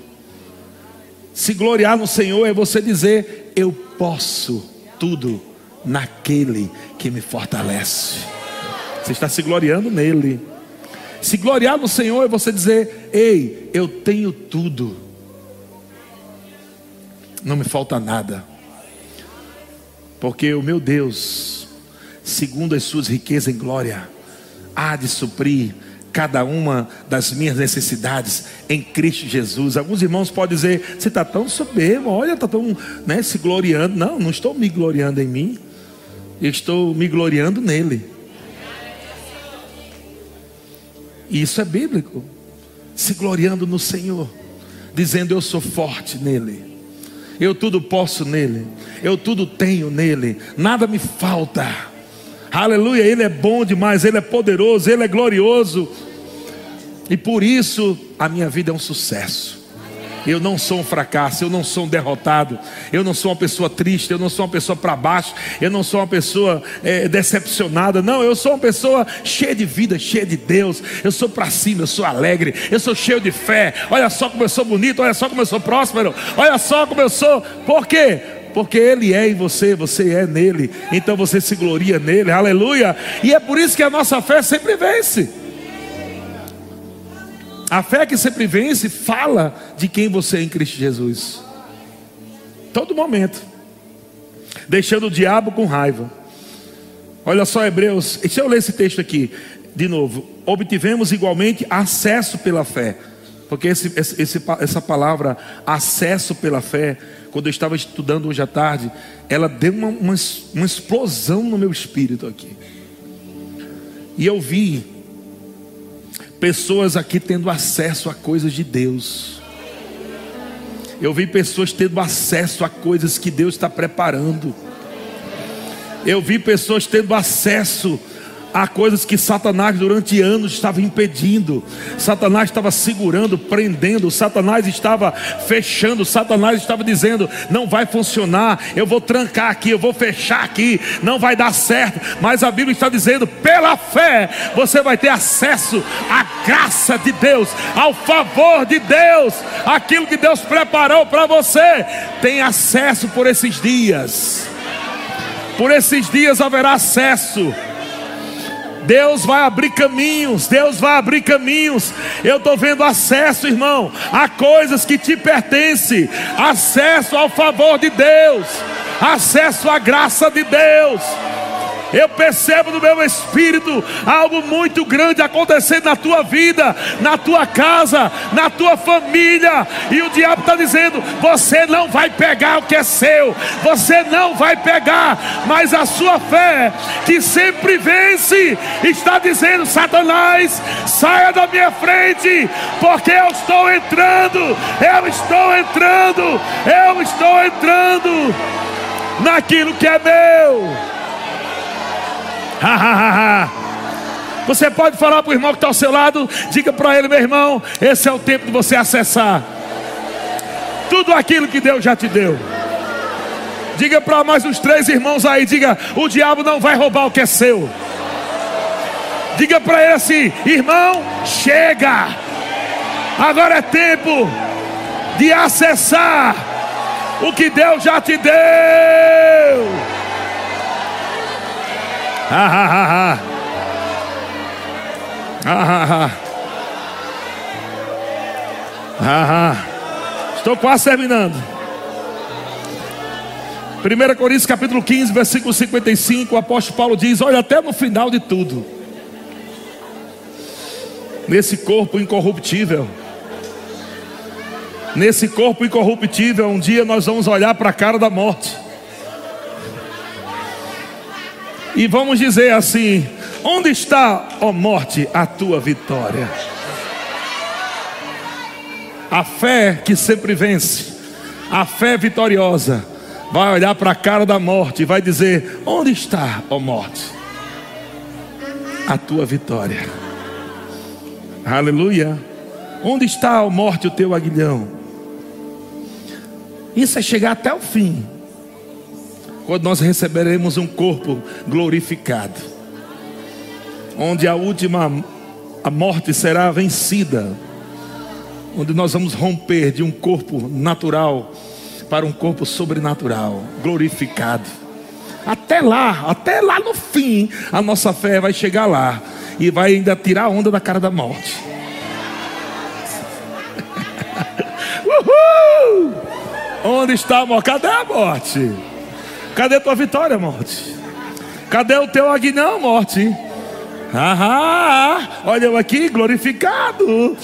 Se gloriar no Senhor é você dizer: Eu posso tudo naquele que me fortalece. Você está se gloriando nele. Se gloriar no Senhor é você dizer: Ei, eu tenho tudo. Não me falta nada. Porque o meu Deus, segundo as suas riquezas em glória, há de suprir cada uma das minhas necessidades em Cristo Jesus. Alguns irmãos podem dizer: você está tão soberbo, olha, está tão né, se gloriando. Não, não estou me gloriando em mim, eu estou me gloriando nele. E isso é bíblico. Se gloriando no Senhor, dizendo: Eu sou forte nele, eu tudo posso nele, eu tudo tenho nele, nada me falta. Aleluia, Ele é bom demais, Ele é poderoso, Ele é glorioso. E por isso a minha vida é um sucesso. Eu não sou um fracasso, eu não sou um derrotado, eu não sou uma pessoa triste, eu não sou uma pessoa para baixo, eu não sou uma pessoa é, decepcionada, não, eu sou uma pessoa cheia de vida, cheia de Deus, eu sou para cima, eu sou alegre, eu sou cheio de fé. Olha só como eu sou bonito, olha só como eu sou próspero, olha só como eu sou, por quê? Porque Ele é em você, você é nele, então você se gloria nele, aleluia. E é por isso que a nossa fé sempre vence. A fé que sempre vence fala de quem você é em Cristo Jesus, todo momento, deixando o diabo com raiva. Olha só, Hebreus, deixa eu ler esse texto aqui de novo. Obtivemos igualmente acesso pela fé, porque esse, esse, essa palavra acesso pela fé quando eu estava estudando hoje à tarde, ela deu uma, uma, uma explosão no meu espírito aqui. E eu vi pessoas aqui tendo acesso a coisas de Deus. Eu vi pessoas tendo acesso a coisas que Deus está preparando. Eu vi pessoas tendo acesso Há coisas que Satanás durante anos estava impedindo, Satanás estava segurando, prendendo, Satanás estava fechando, Satanás estava dizendo: não vai funcionar, eu vou trancar aqui, eu vou fechar aqui, não vai dar certo. Mas a Bíblia está dizendo: pela fé você vai ter acesso à graça de Deus, ao favor de Deus, aquilo que Deus preparou para você. Tem acesso por esses dias, por esses dias haverá acesso. Deus vai abrir caminhos, Deus vai abrir caminhos. Eu estou vendo acesso, irmão, a coisas que te pertencem, acesso ao favor de Deus, acesso à graça de Deus. Eu percebo no meu espírito algo muito grande acontecendo na tua vida, na tua casa, na tua família. E o diabo está dizendo: você não vai pegar o que é seu, você não vai pegar, mas a sua fé, que sempre vence, está dizendo: Satanás, saia da minha frente, porque eu estou entrando, eu estou entrando, eu estou entrando naquilo que é meu. Você pode falar para o irmão que está ao seu lado, diga para ele, meu irmão, esse é o tempo de você acessar tudo aquilo que Deus já te deu. Diga para mais uns três irmãos aí, diga: o diabo não vai roubar o que é seu. Diga para ele assim: irmão, chega. Agora é tempo de acessar o que Deus já te deu. Estou quase terminando. 1 Coríntios capítulo 15, versículo 55, o apóstolo Paulo diz: Olha, até no final de tudo, nesse corpo incorruptível, nesse corpo incorruptível, um dia nós vamos olhar para a cara da morte. E vamos dizer assim: onde está, ó morte, a tua vitória? A fé que sempre vence, a fé vitoriosa, vai olhar para a cara da morte e vai dizer: onde está, ó morte, a tua vitória? Aleluia. Onde está, ó morte, o teu aguilhão? Isso é chegar até o fim quando nós receberemos um corpo glorificado, onde a última a morte será vencida, onde nós vamos romper de um corpo natural para um corpo sobrenatural, glorificado. Até lá, até lá no fim, a nossa fé vai chegar lá e vai ainda tirar a onda da cara da morte. Uhul! Onde está a morte? Cadê a morte? Cadê tua vitória, morte? Cadê o teu aguinão, morte? Ah, olha eu aqui, glorificado.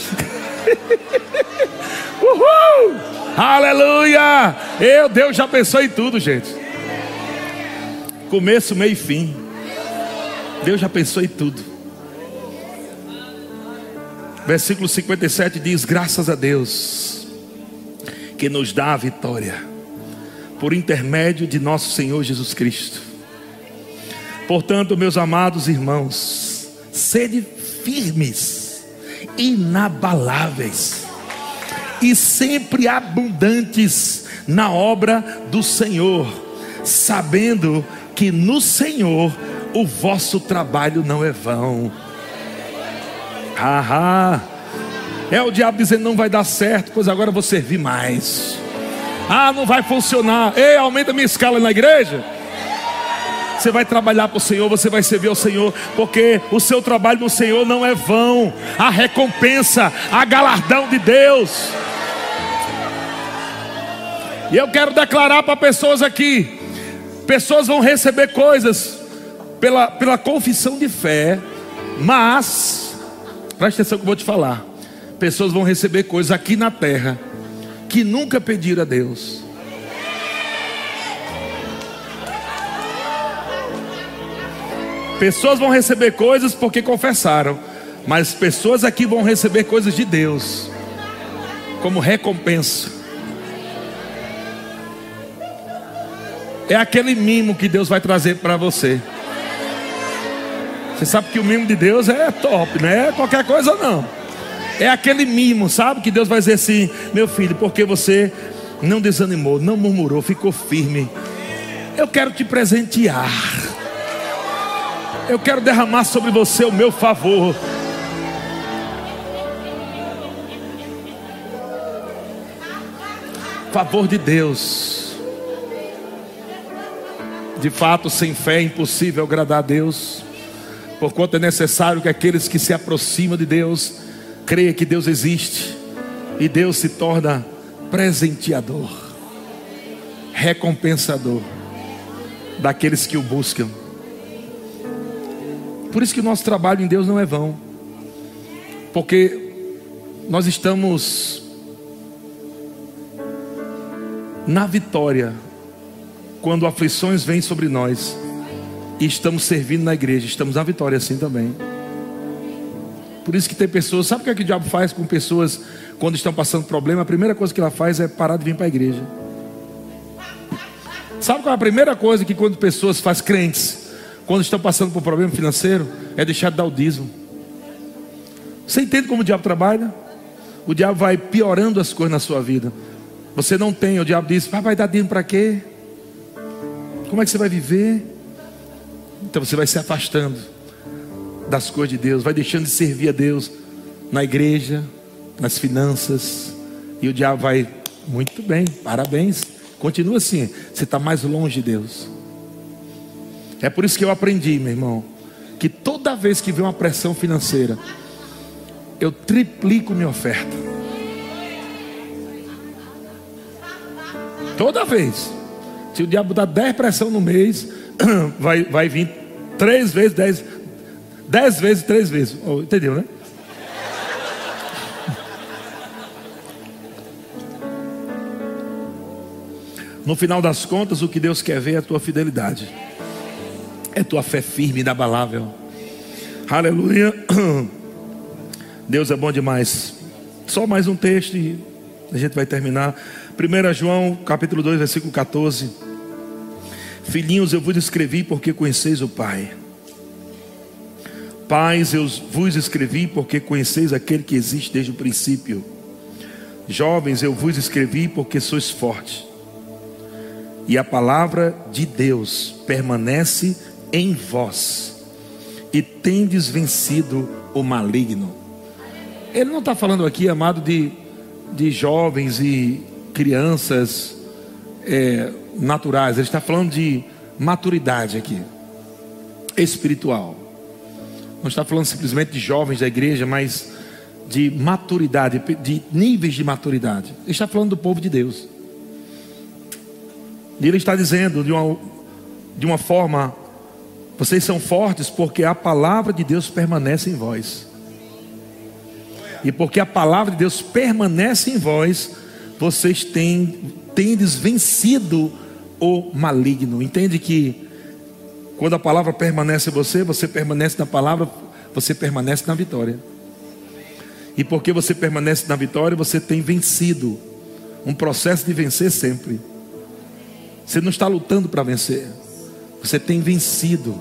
Uhul! Aleluia! Eu, Deus já pensou em tudo, gente. Começo, meio e fim. Deus já pensou em tudo. Versículo 57 diz: Graças a Deus que nos dá a vitória por intermédio de nosso Senhor Jesus Cristo. Portanto, meus amados irmãos, sede firmes, inabaláveis e sempre abundantes na obra do Senhor, sabendo que no Senhor o vosso trabalho não é vão. Ahá. É o diabo dizendo não vai dar certo, pois agora vou servir mais. Ah, não vai funcionar. Ei, aumenta minha escala na igreja. Você vai trabalhar para o Senhor, você vai servir ao Senhor, porque o seu trabalho no Senhor não é vão. A recompensa, a galardão de Deus. E eu quero declarar para pessoas aqui: pessoas vão receber coisas pela, pela confissão de fé, mas, preste atenção que eu vou te falar: pessoas vão receber coisas aqui na terra que nunca pediram a Deus. Pessoas vão receber coisas porque confessaram, mas pessoas aqui vão receber coisas de Deus como recompensa. É aquele mimo que Deus vai trazer para você. Você sabe que o mimo de Deus é top, não é qualquer coisa não. É aquele mimo, sabe? Que Deus vai dizer assim: meu filho, porque você não desanimou, não murmurou, ficou firme. Eu quero te presentear. Eu quero derramar sobre você o meu favor. Favor de Deus. De fato, sem fé é impossível agradar a Deus. Porquanto é necessário que aqueles que se aproximam de Deus creia que Deus existe e Deus se torna presenteador, recompensador daqueles que o buscam. Por isso que o nosso trabalho em Deus não é vão, porque nós estamos na vitória quando aflições vêm sobre nós e estamos servindo na igreja, estamos na vitória assim também. Por isso que tem pessoas, sabe o que, é que o diabo faz com pessoas quando estão passando problema? A primeira coisa que ela faz é parar de vir para a igreja. Sabe qual é a primeira coisa que quando pessoas faz crentes, quando estão passando por problema financeiro, é deixar de dar o dízimo. Você entende como o diabo trabalha? O diabo vai piorando as coisas na sua vida. Você não tem, o diabo diz: vai dar dízimo para quê? Como é que você vai viver? Então você vai se afastando das coisas de Deus, vai deixando de servir a Deus na igreja, nas finanças, e o diabo vai, muito bem, parabéns, continua assim, você está mais longe de Deus. É por isso que eu aprendi, meu irmão, que toda vez que vem uma pressão financeira, eu triplico minha oferta. Toda vez. Se o diabo dá 10 pressão no mês, vai, vai vir três vezes, dez, dez vezes, três vezes. Oh, entendeu, né? No final das contas, o que Deus quer ver é a tua fidelidade, é tua fé firme, inabalável. Aleluia. Deus é bom demais. Só mais um texto e a gente vai terminar. 1 João, capítulo 2, versículo 14. Filhinhos, eu vos escrevi porque conheceis o Pai. Pais, eu vos escrevi porque conheceis aquele que existe desde o princípio. Jovens, eu vos escrevi porque sois fortes. E a palavra de Deus permanece em vós. E tendes vencido o maligno. Ele não está falando aqui, amado, de, de jovens e crianças. É, naturais, ele está falando de maturidade aqui, espiritual. Não está falando simplesmente de jovens da igreja, mas de maturidade, de níveis de maturidade. Ele está falando do povo de Deus. E ele está dizendo de uma, de uma forma: vocês são fortes porque a palavra de Deus permanece em vós. E porque a palavra de Deus permanece em vós, vocês têm, tendes vencido o maligno. Entende que quando a palavra permanece em você, você permanece na palavra, você permanece na vitória. E porque você permanece na vitória, você tem vencido. Um processo de vencer sempre. Você não está lutando para vencer. Você tem vencido.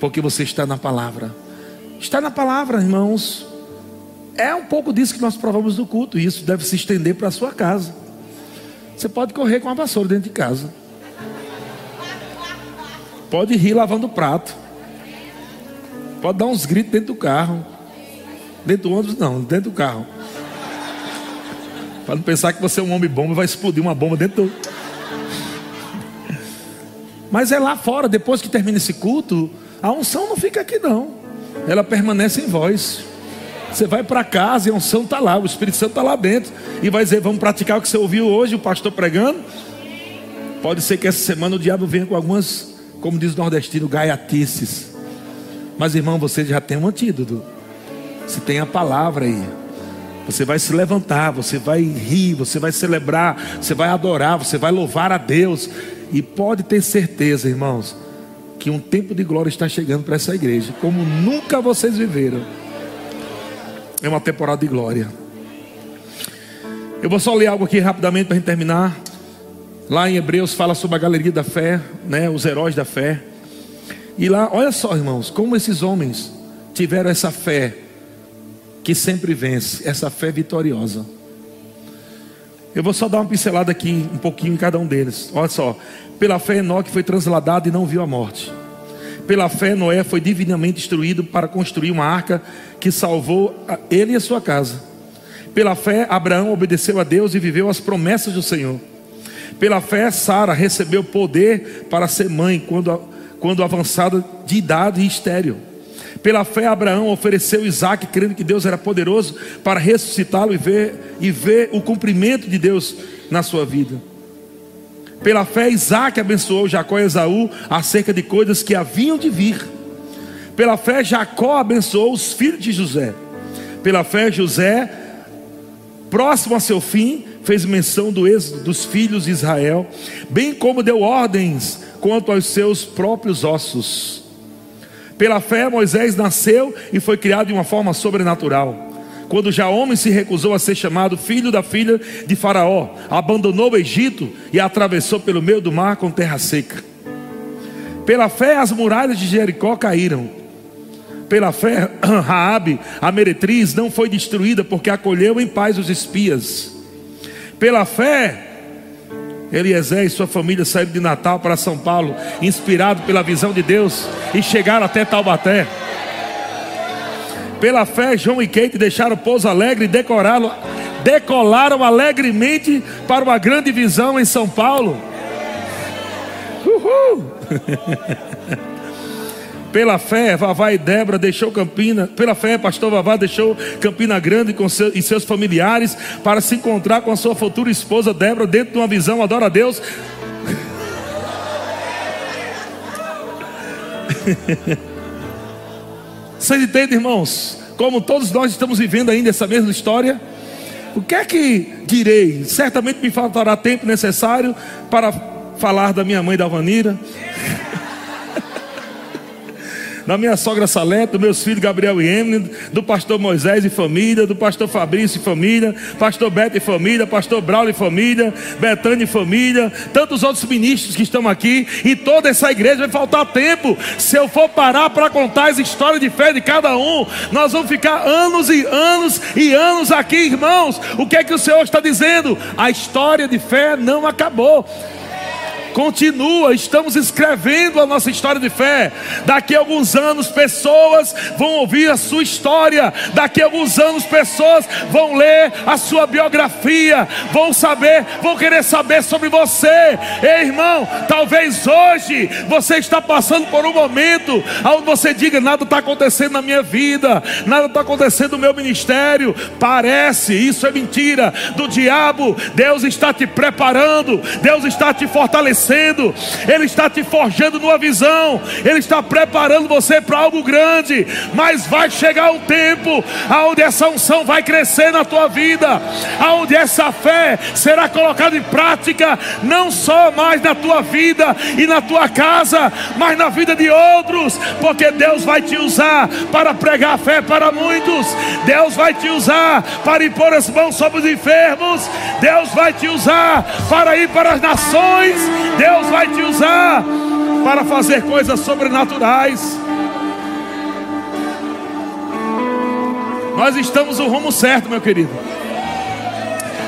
Porque você está na palavra. Está na palavra, irmãos. É um pouco disso que nós provamos no culto. E isso deve se estender para a sua casa. Você pode correr com a vassoura dentro de casa. Pode rir lavando o prato. Pode dar uns gritos dentro do carro. Dentro do ônibus, não, dentro do carro. Para não pensar que você é um homem bomba vai explodir uma bomba dentro do. Mas é lá fora, depois que termina esse culto, a unção não fica aqui não. Ela permanece em vós. Você vai para casa e a unção está lá, o Espírito Santo está lá dentro. E vai dizer, vamos praticar o que você ouviu hoje, o pastor pregando. Pode ser que essa semana o diabo venha com algumas como diz o nordestino, gaiatices. Mas irmão, você já tem um antídoto. Você tem a palavra aí. Você vai se levantar, você vai rir, você vai celebrar, você vai adorar, você vai louvar a Deus. E pode ter certeza, irmãos, que um tempo de glória está chegando para essa igreja, como nunca vocês viveram. É uma temporada de glória. Eu vou só ler algo aqui rapidamente para a gente terminar. Lá em Hebreus fala sobre a galeria da fé, né, os heróis da fé. E lá, olha só, irmãos, como esses homens tiveram essa fé que sempre vence, essa fé vitoriosa. Eu vou só dar uma pincelada aqui, um pouquinho em cada um deles. Olha só. Pela fé, Enoque foi transladado e não viu a morte. Pela fé, Noé foi divinamente instruído para construir uma arca que salvou ele e a sua casa. Pela fé, Abraão obedeceu a Deus e viveu as promessas do Senhor. Pela fé, Sara recebeu poder para ser mãe quando, quando avançada de idade e estéril. Pela fé, Abraão ofereceu Isaac, crendo que Deus era poderoso para ressuscitá-lo e ver, e ver o cumprimento de Deus na sua vida. Pela fé, Isaac abençoou Jacó e Esaú acerca de coisas que haviam de vir. Pela fé, Jacó abençoou os filhos de José. Pela fé, José, próximo a seu fim, fez menção do êxodo dos filhos de Israel, bem como deu ordens quanto aos seus próprios ossos. Pela fé, Moisés nasceu e foi criado de uma forma sobrenatural. Quando já homem se recusou a ser chamado filho da filha de Faraó, abandonou o Egito e atravessou pelo meio do mar com terra seca. Pela fé, as muralhas de Jericó caíram. Pela fé, Raabe, a meretriz, não foi destruída porque acolheu em paz os espias. Pela fé, Eliezer e sua família saíram de Natal para São Paulo, inspirado pela visão de Deus, e chegaram até Taubaté. Pela fé, João e Kate deixaram Pouso Alegre e decoraram, decolaram alegremente para uma grande visão em São Paulo. Uhul! Pela fé, Vavá e Débora deixou Campina. Pela fé, pastor Vavá deixou Campina Grande com seu, e seus familiares para se encontrar com a sua futura esposa Débora dentro de uma visão. Adora a Deus. Vocês entendem, irmãos? Como todos nós estamos vivendo ainda essa mesma história? O que é que direi? Certamente me faltará tempo necessário para falar da minha mãe da Vanira da minha sogra Salete, dos meus filhos Gabriel e Emily, do pastor Moisés e família, do pastor Fabrício e família, pastor Beto e família, pastor Braulio e família, Betânia e família, tantos outros ministros que estão aqui, e toda essa igreja vai faltar tempo. Se eu for parar para contar as histórias de fé de cada um, nós vamos ficar anos e anos e anos aqui, irmãos. O que é que o Senhor está dizendo? A história de fé não acabou continua, estamos escrevendo a nossa história de fé. Daqui a alguns anos, pessoas vão ouvir a sua história, daqui a alguns anos, pessoas vão ler a sua biografia, vão saber, vão querer saber sobre você. Ei, irmão, talvez hoje você está passando por um momento onde você diga: nada está acontecendo na minha vida, nada está acontecendo no meu ministério. Parece, isso é mentira do diabo. Deus está te preparando, Deus está te fortalecendo Ele está te forjando numa visão, Ele está preparando você para algo grande. Mas vai chegar um tempo onde essa unção vai crescer na tua vida, onde essa fé será colocada em prática, não só mais na tua vida e na tua casa, mas na vida de outros, porque Deus vai te usar para pregar a fé para muitos, Deus vai te usar para impor as mãos sobre os enfermos, Deus vai te usar para ir para as nações, Deus vai te usar para fazer coisas sobrenaturais. Nós estamos no rumo certo, meu querido.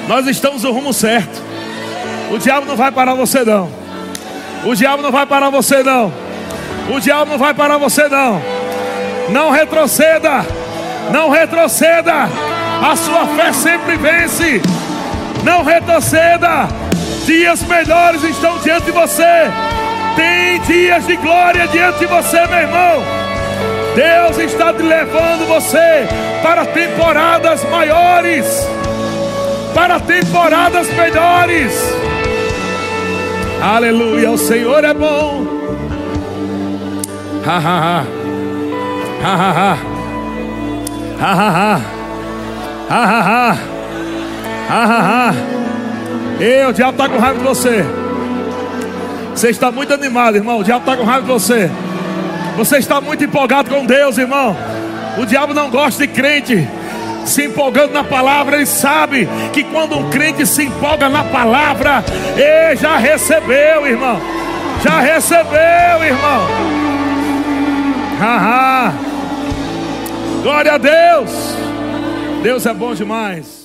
Nós estamos no rumo certo. O diabo não vai parar você não. O diabo não vai parar você não. O diabo não vai parar você não. Não retroceda. Não retroceda. A sua fé sempre vence. Não retroceda. Dias melhores estão diante de você. Tem dias de glória diante de você, meu irmão. Deus está te levando você para temporadas maiores, para temporadas melhores. Aleluia, o Senhor é bom. Ha ha ha. Ha ha ha. Ha ha ha. Ha ha ha. Ha ha ha. Ei, o diabo está com raiva de você. Você está muito animado, irmão. O diabo está com raiva de você. Você está muito empolgado com Deus, irmão. O diabo não gosta de crente se empolgando na palavra. Ele sabe que quando um crente se empolga na palavra, ele já recebeu, irmão. Já recebeu, irmão. Glória a Deus. Deus é bom demais.